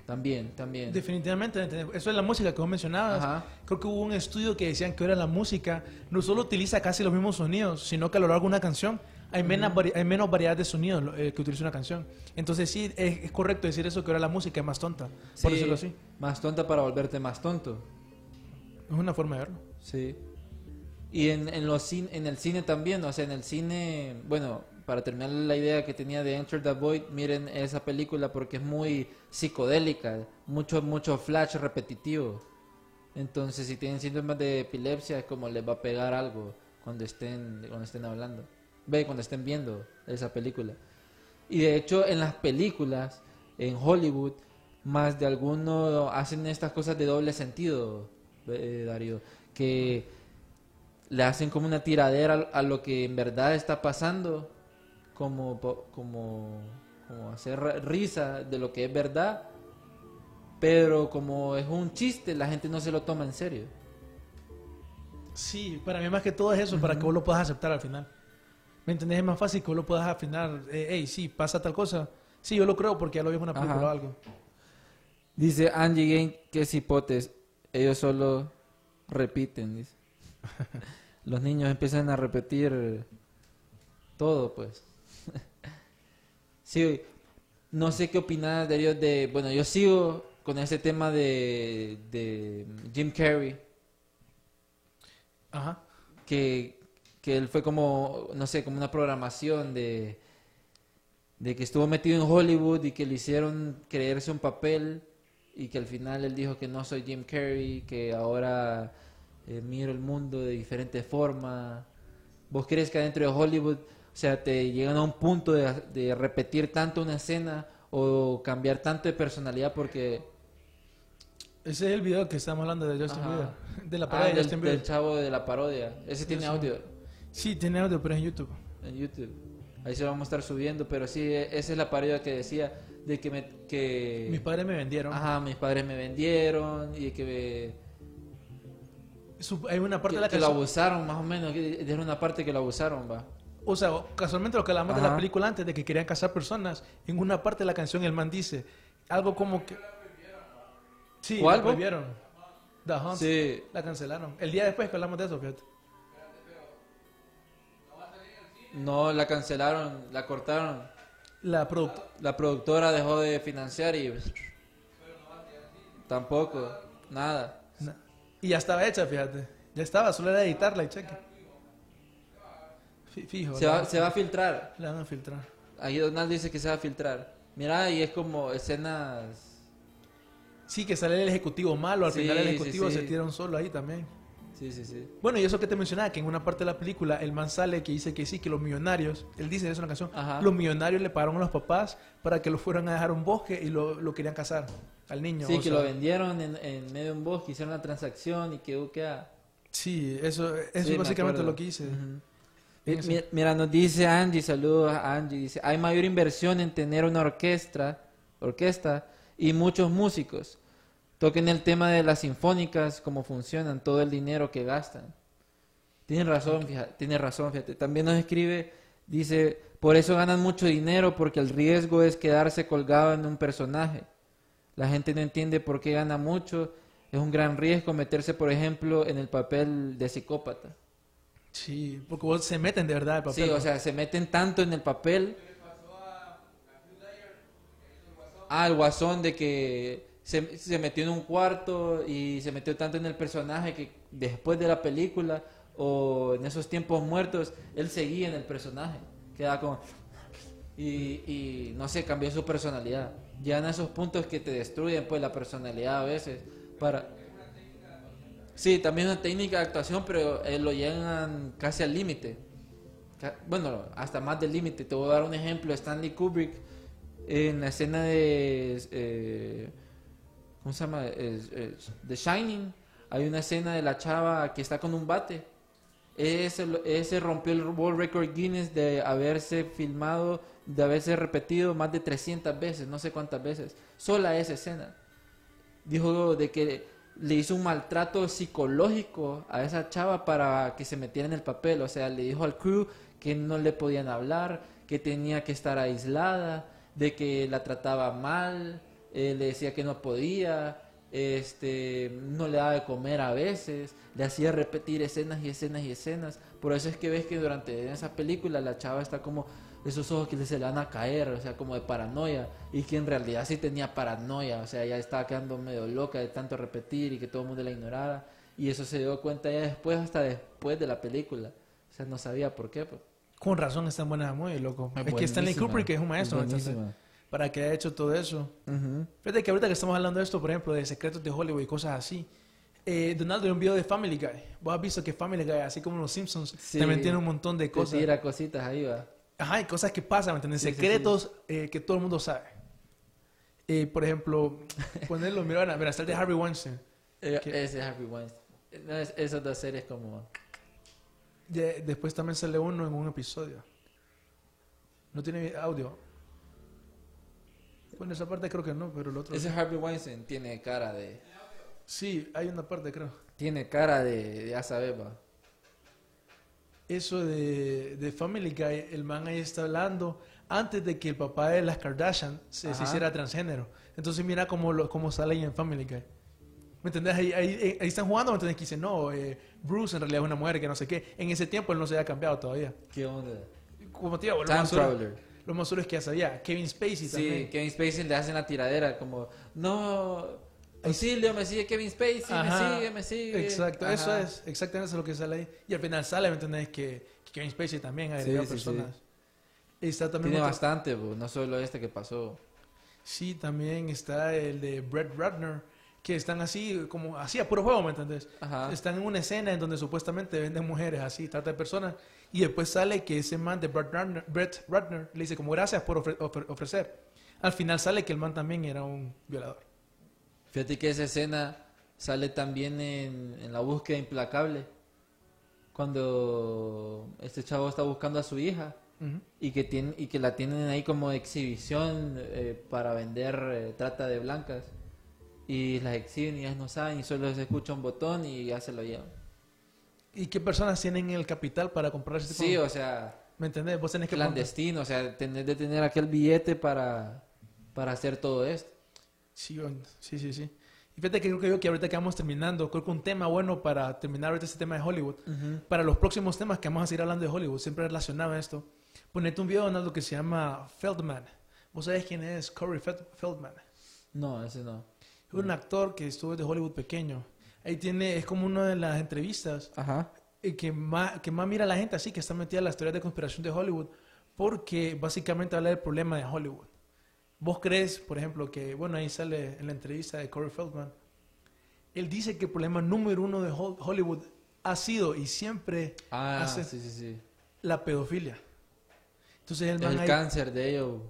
También, también. Definitivamente, eso es la música que vos mencionabas. Ajá. Creo que hubo un estudio que decían que ahora la música no solo utiliza casi los mismos sonidos, sino que a lo largo de una canción hay, menos, vari- hay menos variedad de sonidos eh, que utiliza una canción. Entonces sí, es, es correcto decir eso, que ahora la música es más tonta, por Sí, decirlo así. Más tonta para volverte más tonto. Es una forma de verlo. Sí. Y en, en, los en el cine también, o sea, en el cine, bueno, para terminar la idea que tenía de Enter the Void, miren esa película porque es muy psicodélica, mucho, mucho flash repetitivo. Entonces, si tienen síntomas de epilepsia, es como les va a pegar algo cuando estén, cuando estén hablando. Ve, cuando estén viendo esa película. Y de hecho, en las películas, en Hollywood, más de algunos hacen estas cosas de doble sentido, eh, Darío, que le hacen como una tiradera a, lo que en verdad está pasando, como, como, como hacer risa de lo que es verdad, pero como es un chiste, la gente no se lo toma en serio. Sí, para mí más que todo es eso, para que vos lo puedas aceptar al final. ¿Me entendés? Es más fácil que vos lo puedas afinar. Eh, hey, sí, pasa tal cosa. Sí, yo lo creo porque ya lo vi en una película Ajá. o algo. Dice Angie Gain que es hipotes, ellos solo repiten, dice. Los niños empiezan a repetir todo, pues. sí, no sé qué opinas de ellos de, bueno, yo sigo con ese tema de, de Jim Carrey, Ajá. que, que él fue como, no sé, como una programación de, de que estuvo metido en Hollywood y que le hicieron creerse un papel y que al final él dijo que no soy Jim Carrey, que ahora eh, miro el mundo de diferente forma. ¿Vos crees que adentro de Hollywood, o sea, te llegan a un punto de, de repetir tanto una escena o cambiar tanto de personalidad porque... Ese es el video que estamos hablando de Justin. Bieber. De la Ah, parodia de del, Justin Bieber. del chavo de la parodia. Ese tiene Sí. audio. Sí, tiene audio, pero en YouTube. en YouTube. Ahí se lo vamos a estar subiendo, pero sí, e- esa es la parodia que decía de que me... Que... Mis padres me vendieron. Ajá, mis padres me vendieron y que, Su- hay una parte que, de la que lo canción. abusaron, más o menos. que Era una parte que lo abusaron, va. O sea, casualmente lo que hablamos de la Ajá. película antes, de que querían casar personas, en una parte de la canción el man dice algo como que... Sí, ¿Cuál, la vos? prohibieron. The Hunt. Sí. La cancelaron. El día después que hablamos de eso, fíjate. No, la cancelaron, la cortaron. La productora... La productora dejó de financiar y... Tampoco, nada. Y ya estaba hecha, fíjate. Ya estaba, solo era editarla y cheque. Fi- Fijo. Se la- va, se va a filtrar. La van a filtrar. Ahí Donald dice que se va a filtrar. Mira, y es como escenas... Sí, que sale el ejecutivo malo, al Sí, final el sí, ejecutivo sí. se tira un solo ahí también. Sí, sí, sí. Bueno, y eso que te mencionaba, que en una parte de la película el man sale que dice que sí, que los millonarios, él dice eso en la canción, Ajá. los millonarios le pagaron a los papás para que lo fueran a dejar a un bosque y lo, lo querían casar al niño. Sí, que sea, lo vendieron en, en medio de un bosque, hicieron la transacción y quedó que... ah, Sí, eso, eso es me básicamente lo que hice. Ujú. En Mi- ese- mi- Mira, nos dice Angie, saludos a Angie, dice, hay mayor inversión en tener una orquesta, orquesta y muchos músicos toquen el tema de las sinfónicas, cómo funcionan, todo el dinero que gastan. Tiene razón, fíjate, tiene razón, fíjate. También nos escribe, dice, por eso ganan mucho dinero, porque el riesgo es quedarse colgado en un personaje. La gente no entiende por qué gana mucho. Es un gran riesgo meterse, por ejemplo, en el papel de psicópata. Sí, porque vos se meten de verdad al papel. Sí, o sea, se meten tanto en el papel. Ah, el guasón de que se, se metió en un cuarto y se metió tanto en el personaje que después de la película o en esos tiempos muertos, él seguía en el personaje. Queda como... Y, y no sé, cambió su personalidad. Llegan a esos puntos que te destruyen pues la personalidad a veces. Para... Sí, también una técnica de actuación, pero eh, lo llegan casi al límite. Bueno, hasta más del límite. Te voy a dar un ejemplo. Stanley Kubrick en la escena de... eh, ¿Cómo se llama? The Shining. Hay una escena de la chava que está con un bate. Ese, ese rompió el World Record Guinness de haberse filmado, de haberse repetido más de 300 veces, no sé cuántas veces. Sola esa escena. Dijo de que le hizo un maltrato psicológico a esa chava para que se metiera en el papel. O sea, le dijo al crew que no le podían hablar, que tenía que estar aislada, de que la trataba mal, eh, le decía que no podía, este, no le daba de comer a veces, le hacía repetir escenas y escenas y escenas. Por eso es que ves que durante esa película la chava está como esos ojos que se le van a caer, o sea, como de paranoia, y que en realidad sí tenía paranoia, o sea, ya estaba quedando medio loca de tanto repetir y que todo el mundo la ignorara, y eso se dio cuenta ya después, hasta después de la película, o sea, no sabía por qué, pues. Con razón es tan buena muy loco. Es Es, que Stanley. Kubrick es un maestro, Es entonces. Para que haya hecho todo eso. Fíjate que ahorita que estamos hablando de esto, por ejemplo, de secretos de Hollywood y cosas así. Eh, Donaldo, un video de Family Guy. Vos has visto que Family Guy, así como los Simpsons, Sí. también tiene un montón de cosas. tira cositas ahí, va. Ajá, hay cosas que pasan, ¿me entiendes? Sí, sí, Secretos eh, que todo el mundo sabe. Eh, por ejemplo, ponerlo, mira, mira, está el de Harvey Weinstein. Eh. Ese es Harvey Weinstein. No, es- esas dos series como... De- después también sale uno en un episodio. No tiene audio. Bueno, esa parte creo que no, pero el otro. Ese Harvey Weinstein tiene cara de... Sí, hay una parte, creo. Tiene cara de... ya sabes, va. Eso de, de Family Guy, el man ahí está hablando antes de que el papá de las Kardashian se, se hiciera transgénero. Entonces mira cómo, lo, cómo sale ahí en Family Guy. ¿Me entendés? Ahí, ahí, ahí están jugando, ¿me entendés? Que dicen, no, eh, Bruce en realidad es una mujer que no sé qué. En ese tiempo él no se había cambiado todavía. ¿Qué onda? Como te digo, Time Traveler. Lo más solo es que ya sabía. Kevin Spacey Sí, también. Kevin Spacey le hacen la tiradera como... No... Auxilio, me sigue Kevin Spacey, Ajá, me sigue, me sigue. Exacto, eso Ajá. es, exactamente eso es lo que sale ahí. Y al final sale, ¿me entendés? Que, que Kevin Spacey también ha Sí, sí, personas. Y está también Tiene otro- bastante, bo, no solo este que pasó. Sí, también está el de Brett Ratner, que están así, como así a puro juego, ¿me entendés? Ajá. Están en una escena en donde supuestamente venden mujeres así, trata de personas, y después sale que ese man de Brett Ratner, Brett Ratner le dice como gracias por ofre- ofre- ofrecer. Al final sale que el man también era un violador. Fíjate que esa escena sale también en, en la búsqueda implacable. Cuando este chavo está buscando a su hija y que, tiene, y que la tienen ahí como exhibición eh, para vender eh, trata de blancas. Y las exhiben y ellas no saben y solo se escucha un botón y ya se lo llevan. ¿Y qué personas tienen el capital para comprar ese tipo Sí, o sea, ¿Me entendés? Vos tenés que clandestino, o sea, tener de tener aquel billete para, para hacer todo esto. Sí, sí, sí, sí. Y fíjate que creo que yo que ahorita que vamos terminando, creo que un tema bueno para terminar ahorita este tema de Hollywood, para los próximos temas que vamos a seguir hablando de Hollywood, siempre relacionado a esto, ponete un video, Donaldo, que se llama Feldman. ¿Vos sabés quién es Corey Feld- Feldman? No, ese no. Es un actor que estuvo de Hollywood pequeño. Ahí tiene, es como una de las entrevistas Ajá. que más, que más mira a la gente así, que está metida en las teorías de conspiración de Hollywood, porque básicamente habla del problema de Hollywood. ¿Vos crees, por ejemplo, que, bueno, ahí sale en la entrevista de Corey Feldman, él dice que el problema número uno de Hol- Hollywood ha sido y siempre Ah, hace sí, sí, sí. la pedofilia. Entonces el man El ahí- cáncer de ellos.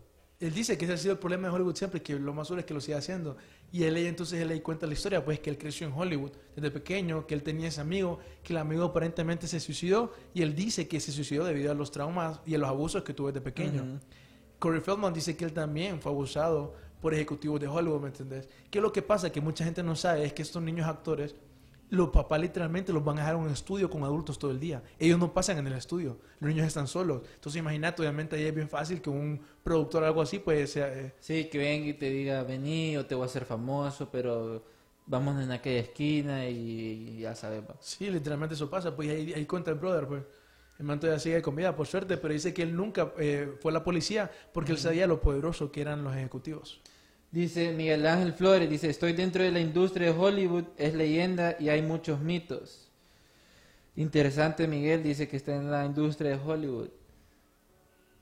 él dice que ese ha sido el problema de Hollywood siempre, que lo más seguro es que lo siga haciendo. Y él entonces él ahí cuenta la historia, pues que él creció en Hollywood desde pequeño, que él tenía ese amigo, que el amigo aparentemente se suicidó y él dice que se suicidó debido a los traumas y a los abusos que tuvo desde pequeño. Corey Feldman dice que él también fue abusado por ejecutivos de Hollywood, ¿me entendés? ¿Qué es lo que pasa? Que mucha gente no sabe es que estos niños actores, los papás literalmente los van a dejar en un estudio con adultos todo el día. Ellos no pasan en el estudio, los niños están solos. Entonces imagínate, obviamente ahí es bien fácil que un productor o algo así, pues sea... eh, Sí, que venga y te diga, vení o te voy a hacer famoso, pero vamos en aquella esquina y, y ya sabes. va". Sí, literalmente eso pasa. Pues ahí, ahí cuenta el brother, pues. El man todavía sigue con vida, por suerte, pero dice que él nunca eh, fue a la policía porque él sabía lo poderoso que eran los ejecutivos. Dice Miguel Ángel Flores, dice, estoy dentro de la industria de Hollywood, es leyenda y hay muchos mitos. Interesante, Miguel dice que está en la industria de Hollywood.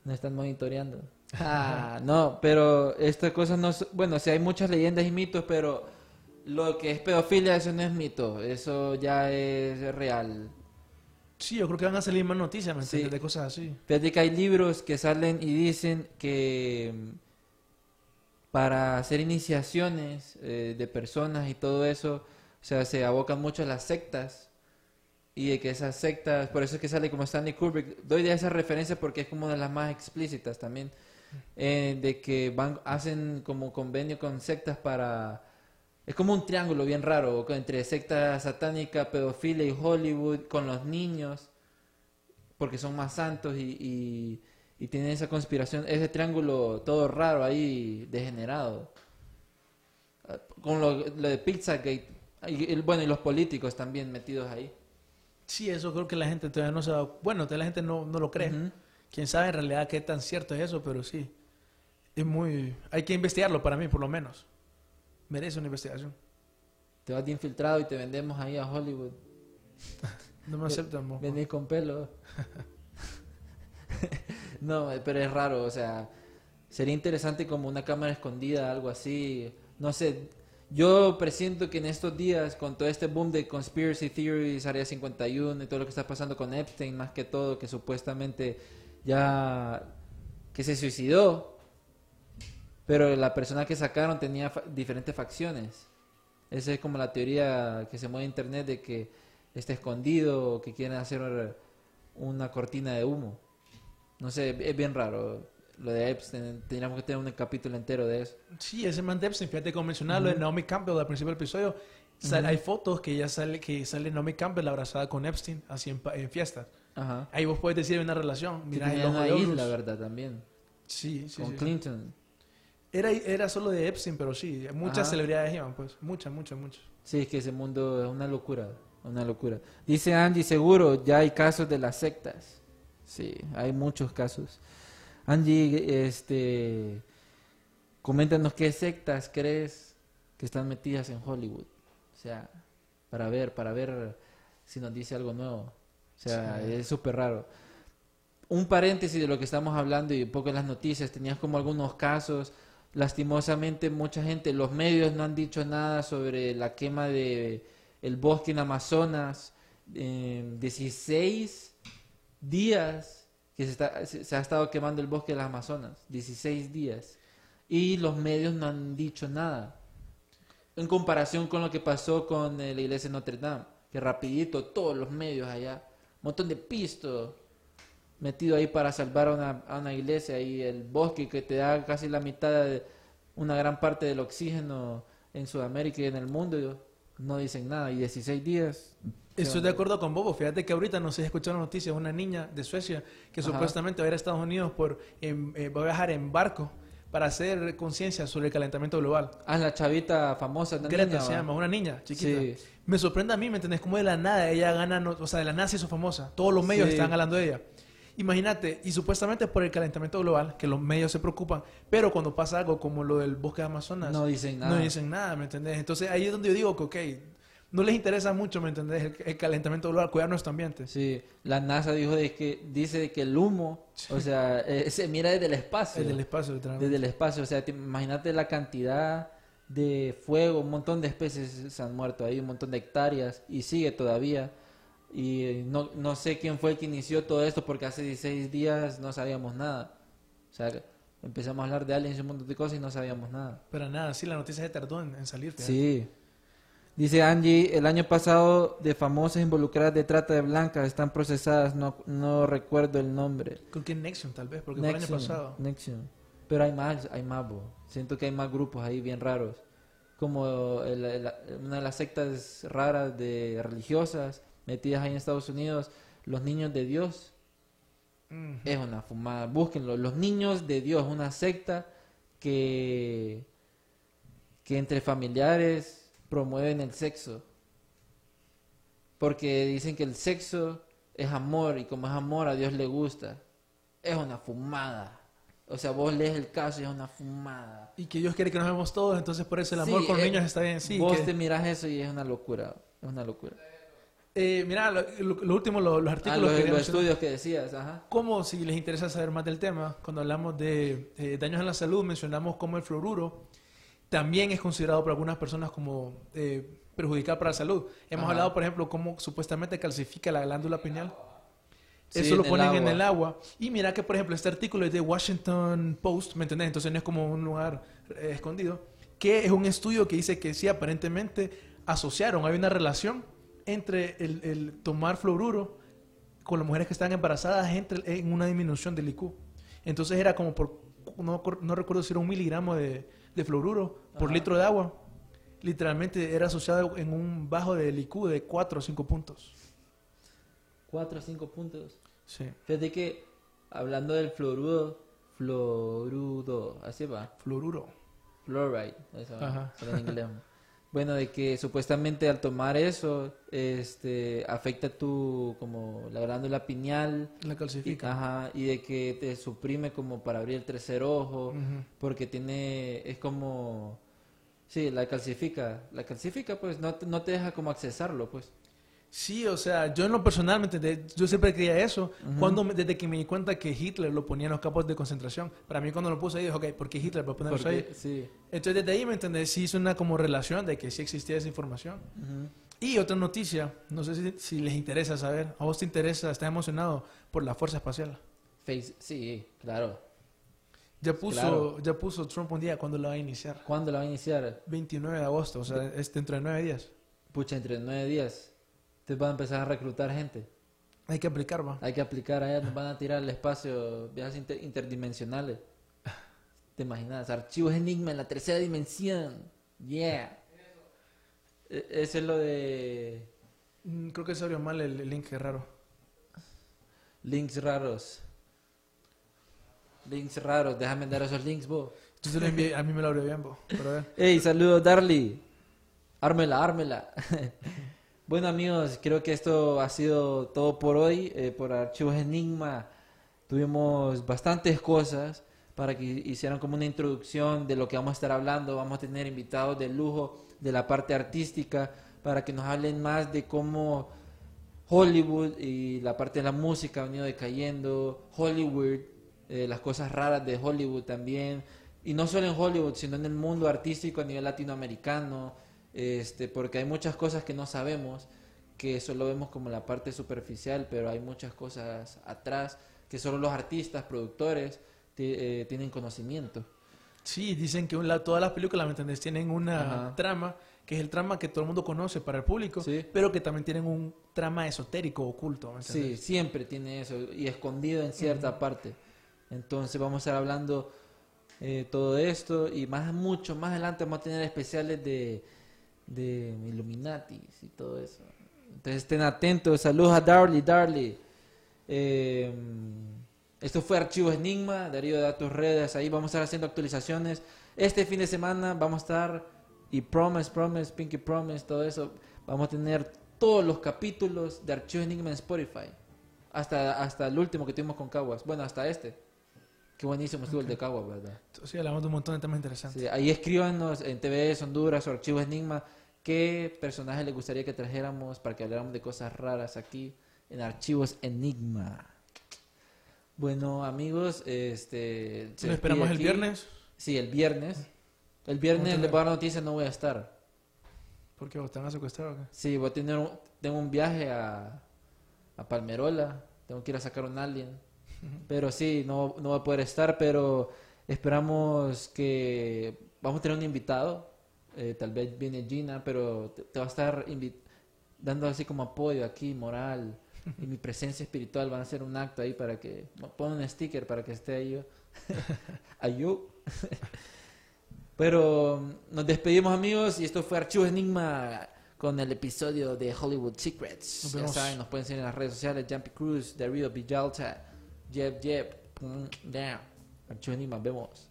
No están monitoreando. Ah, no, pero estas cosas no... Bueno, sí hay muchas leyendas y mitos, pero lo que es pedofilia, eso no es mito, eso ya es real. Sí, yo creo que van a salir más noticias, ¿me Sí. De cosas así. Fíjate que hay libros que salen y dicen que para hacer iniciaciones eh, de personas y todo eso, o sea, se abocan mucho a las sectas y de que esas sectas, por eso es que sale como Stanley Kubrick, doy de esa referencia porque es como una de las más explícitas también, eh, de que van, hacen como convenio con sectas para... Es como un triángulo bien raro, entre secta satánica, pedofilia y Hollywood, con los niños porque son más santos y, y, y tienen esa conspiración, ese triángulo todo raro ahí, degenerado. Con lo, lo de Pizzagate, y, bueno, y los políticos también metidos ahí. Sí, eso creo que la gente todavía no se da... Bueno, todavía la gente no, no lo cree. Ujú. Quién sabe en realidad qué tan cierto es eso, pero sí. Es muy... Hay que investigarlo para mí, por lo menos. Merece una investigación. Te vas de infiltrado y te vendemos ahí a Hollywood. No me aceptan, mo. Venís con pelo. no, pero es raro, o sea, sería interesante como una cámara escondida, algo así. No sé, yo presiento que en estos días, con todo este boom de conspiracy theories, Área 51 y todo lo que está pasando con Epstein, más que todo, que supuestamente ya que se suicidó, pero la persona que sacaron tenía fa- diferentes facciones. Esa es como la teoría que se mueve en internet de que está escondido o que quieren hacer una cortina de humo. No sé, es bien raro lo de Epstein. Tendríamos que tener un capítulo entero de eso. Sí, ese man de Epstein, fíjate como mencionaba lo de Naomi Campbell al principio del episodio. Sal- Hay fotos que ya sale que sale Naomi Campbell abrazada con Epstein, así en, en fiestas. Ajá. Ahí vos puedes decir una relación. Mira, el ojo Horus. isla, ¿verdad? También. Sí, sí, con sí. Clinton. Era, era solo de Epstein, pero sí, muchas Ajá. celebridades iban, pues. Muchas, muchas, muchas. Sí, es que ese mundo es una locura. Una locura. Dice Angie, seguro, ya hay casos de las sectas. Sí, hay muchos casos. Angie, este, coméntanos qué sectas crees que están metidas en Hollywood. O sea, para ver, para ver si nos dice algo nuevo. O sea, Sí. es súper raro. Un paréntesis de lo que estamos hablando y un poco en las noticias, tenías como algunos casos, lastimosamente mucha gente, los medios no han dicho nada sobre la quema de el bosque en Amazonas, eh, 16 días que se, ha estado quemando el bosque de las Amazonas, 16 días, y los medios no han dicho nada, en comparación con lo que pasó con eh, la iglesia de Notre Dame, que rapidito todos los medios allá, un montón de pistos metido ahí para salvar a una, a una iglesia y el bosque que te da casi la mitad de una gran parte del oxígeno en Sudamérica y en el mundo, no dicen nada. Y 16 días. ¿Qué Estoy de acuerdo con Bobo. Fíjate que ahorita no sé si escucharon noticias de una niña de Suecia que Ajá. supuestamente va a ir a Estados Unidos por em, eh, va a viajar en barco para hacer conciencia sobre el calentamiento global. Ah, la chavita famosa. una Greta niña, se ¿va? llama, una niña chiquita. Sí. Me sorprende a mí, ¿me entendés? Como de la nada ella gana, no- o sea, de la nada se hizo famosa. Todos los medios Sí. están hablando de ella. Imagínate, y supuestamente por el calentamiento global, que los medios se preocupan, pero cuando pasa algo como lo del bosque de Amazonas, No dicen nada. no dicen nada, ¿me entendés? Entonces ahí es donde yo digo que, ok, no les interesa mucho, ¿me entendés? El, el calentamiento global, cuidar nuestro ambiente. Sí, la NASA dijo de que dice que el humo, o sea, eh, se mira desde el espacio. El del espacio, literalmente. Desde el espacio, o sea, te- imagínate la cantidad de fuego, un montón de especies se han muerto ahí, un montón de hectáreas y sigue todavía. Y eh, no, no sé quién fue el que inició todo esto porque hace 16 días no sabíamos nada. O sea, empezamos a hablar de aliens y un montón de cosas y no sabíamos nada. Pero nada, sí, la noticia se tardó en, en salir. Sí. Dice Angie, el año pasado de famosas involucradas de trata de blancas están procesadas, no, no recuerdo el nombre. Creo que Nexium, tal vez, porque fue el año pasado. Nexium. Pero hay más, hay más, bo. Siento que hay más grupos ahí bien raros. Como el- el- una de las sectas raras de religiosas metidas ahí en Estados Unidos, los niños de Dios. Es una fumada. Búsquenlo. Los niños de Dios, una secta que, que entre familiares promueven el sexo. Porque dicen que el sexo es amor y como es amor a Dios le gusta. Es una fumada. O sea, vos lees el caso y es una fumada. Y que Dios quiere que nos vemos todos, entonces por eso el amor Sí, con eh, niños está bien. Sí, vos que- te miras eso y es una locura. Es una locura. Eh, mira, lo, lo- lo último, lo- los Ah, artículos los, que los estudios que decías, ajá. Como si les interesa saber más del tema, cuando hablamos de eh, daños en la salud, mencionamos como el fluoruro también es considerado por algunas personas como eh, perjudicial para la salud. Hemos Ajá. hablado, por ejemplo, cómo supuestamente calcifica la glándula pineal. Sí, Eso lo en el ponen en el agua. Y mira que, por ejemplo, este artículo es de Washington Post, ¿me entendés? Entonces no es como un lugar eh, escondido. Que es un estudio que dice que sí, aparentemente asociaron, hay una relación entre el, el tomar fluoruro con las mujeres que están embarazadas entre, en una disminución del IQ. Entonces era como por, no, no recuerdo si era un miligramo de, de fluoruro por Ajá. litro de agua. Literalmente era asociado en un bajo del IQ de 4 o 5 puntos. Cuatro o cinco puntos. Sí. Fíjate que, hablando del fluorudo, fluorudo, así va, Fluoruro. fluoride, eso Ajá. en inglés. Bueno, de que supuestamente al tomar eso, este, afecta tu, como la glándula pineal, La y, calcifica. ajá, y de que te suprime como para abrir el tercer ojo, porque tiene, es como, sí, la calcifica, la calcifica pues, no, no te deja como accesarlo pues. Sí, o sea, yo en lo personal, ¿me? Yo siempre creía eso. cuando me- Desde que me di cuenta que Hitler lo ponía en los campos de concentración. Para mí cuando lo puse ahí, dije, ok, ¿por qué Hitler va a ponerlo ahí? sí. Entonces desde ahí, ¿me entendés? Sí hizo una como relación de que sí existía esa información. Y otra noticia, no sé si, si les interesa saber. ¿A vos te interesa? ¿Estás emocionado por la Fuerza Espacial? Face, sí, claro. Ya puso, Claro. ya puso Trump un día cuando lo va a iniciar. ¿Cuándo la va a iniciar? 29 de agosto, o sea, es dentro de nueve días. Pucha, entre nueve días. Van a empezar a reclutar gente. Hay que aplicar, va. Hay que aplicar allá, nos van a tirar al espacio viajes inter- interdimensionales. ¿Te imaginas? Archivos Enigma en la tercera dimensión. Yeah. E- Ese es lo de Mm, Creo que se abrió mal el, link, es raro. links raros. Links raros, déjame dar esos links, vos. Yo te lo envié, a mí me lo abrió bien, bo. Pero a ver. Hey, saludos, Darly. Ármela, ármela. Bueno, amigos, creo que esto ha sido todo por hoy. eh, por Archivos Enigma tuvimos bastantes cosas para que hicieran como una introducción de lo que vamos a estar hablando. Vamos a tener invitados de lujo de la parte artística para que nos hablen más de cómo Hollywood y la parte de la música ha venido decayendo. Hollywood, eh, las cosas raras de Hollywood también. Y no solo en Hollywood, sino en el mundo artístico a nivel latinoamericano. Este, porque hay muchas cosas que no sabemos, que solo vemos como la parte superficial, pero hay muchas cosas atrás que solo los artistas, productores, eh, tienen conocimiento. Sí, dicen que un lado, todas las películas, ¿me entendés? Tienen una Ajá. trama que es el trama que todo el mundo conoce para el público, Sí. pero que también tienen un trama esotérico, oculto, ¿me Sí, siempre tiene eso y escondido en cierta parte. Entonces vamos a estar hablando eh, todo esto y más mucho más adelante vamos a tener especiales de, de Illuminatis y todo eso. Entonces estén atentos. Saludos a Darly, Darly. Eh, esto fue Archivos Enigma, Darío da tus redes, ahí vamos a estar haciendo actualizaciones. Este fin de semana vamos a estar, y Promise, Promise, Pinky Promise, todo eso, vamos a tener todos los capítulos de Archivos Enigma en Spotify. Hasta, hasta el último que tuvimos con Caguas. Bueno, hasta este. Qué buenísimo estuvo el de Caguas, ¿verdad? Sí, hablamos de un montón de temas interesantes. Sí, ahí escríbanos en TVS Honduras o Archivos Enigma qué personaje les gustaría que trajéramos para que habláramos de cosas raras aquí en Archivos Enigma. Bueno, amigos, este... Lo esperamos el viernes, Sí, el viernes. El viernes a les voy a dar noticias, no voy a estar. porque vos te van a secuestrar o qué? Sí, voy a tener un, tengo un viaje a, a Palmerola. Tengo que ir a sacar un alien. Pero sí, no, no voy a poder estar, pero esperamos que vamos a tener un invitado. Eh, tal vez viene Gina, pero te, te va a estar dando así como apoyo aquí, moral. Y mi presencia espiritual van a hacer un acto ahí para que... Pon un sticker para que esté ahí yo Ayú. Pero mm, nos despedimos amigos y esto fue Archivo Enigma con el episodio de Hollywood Secrets. Nos ya saben, nos pueden seguir en las redes sociales, Jumpy Cruz, Darío Villalta, Jeb Jeb, down. Archivo Enigma, vemos.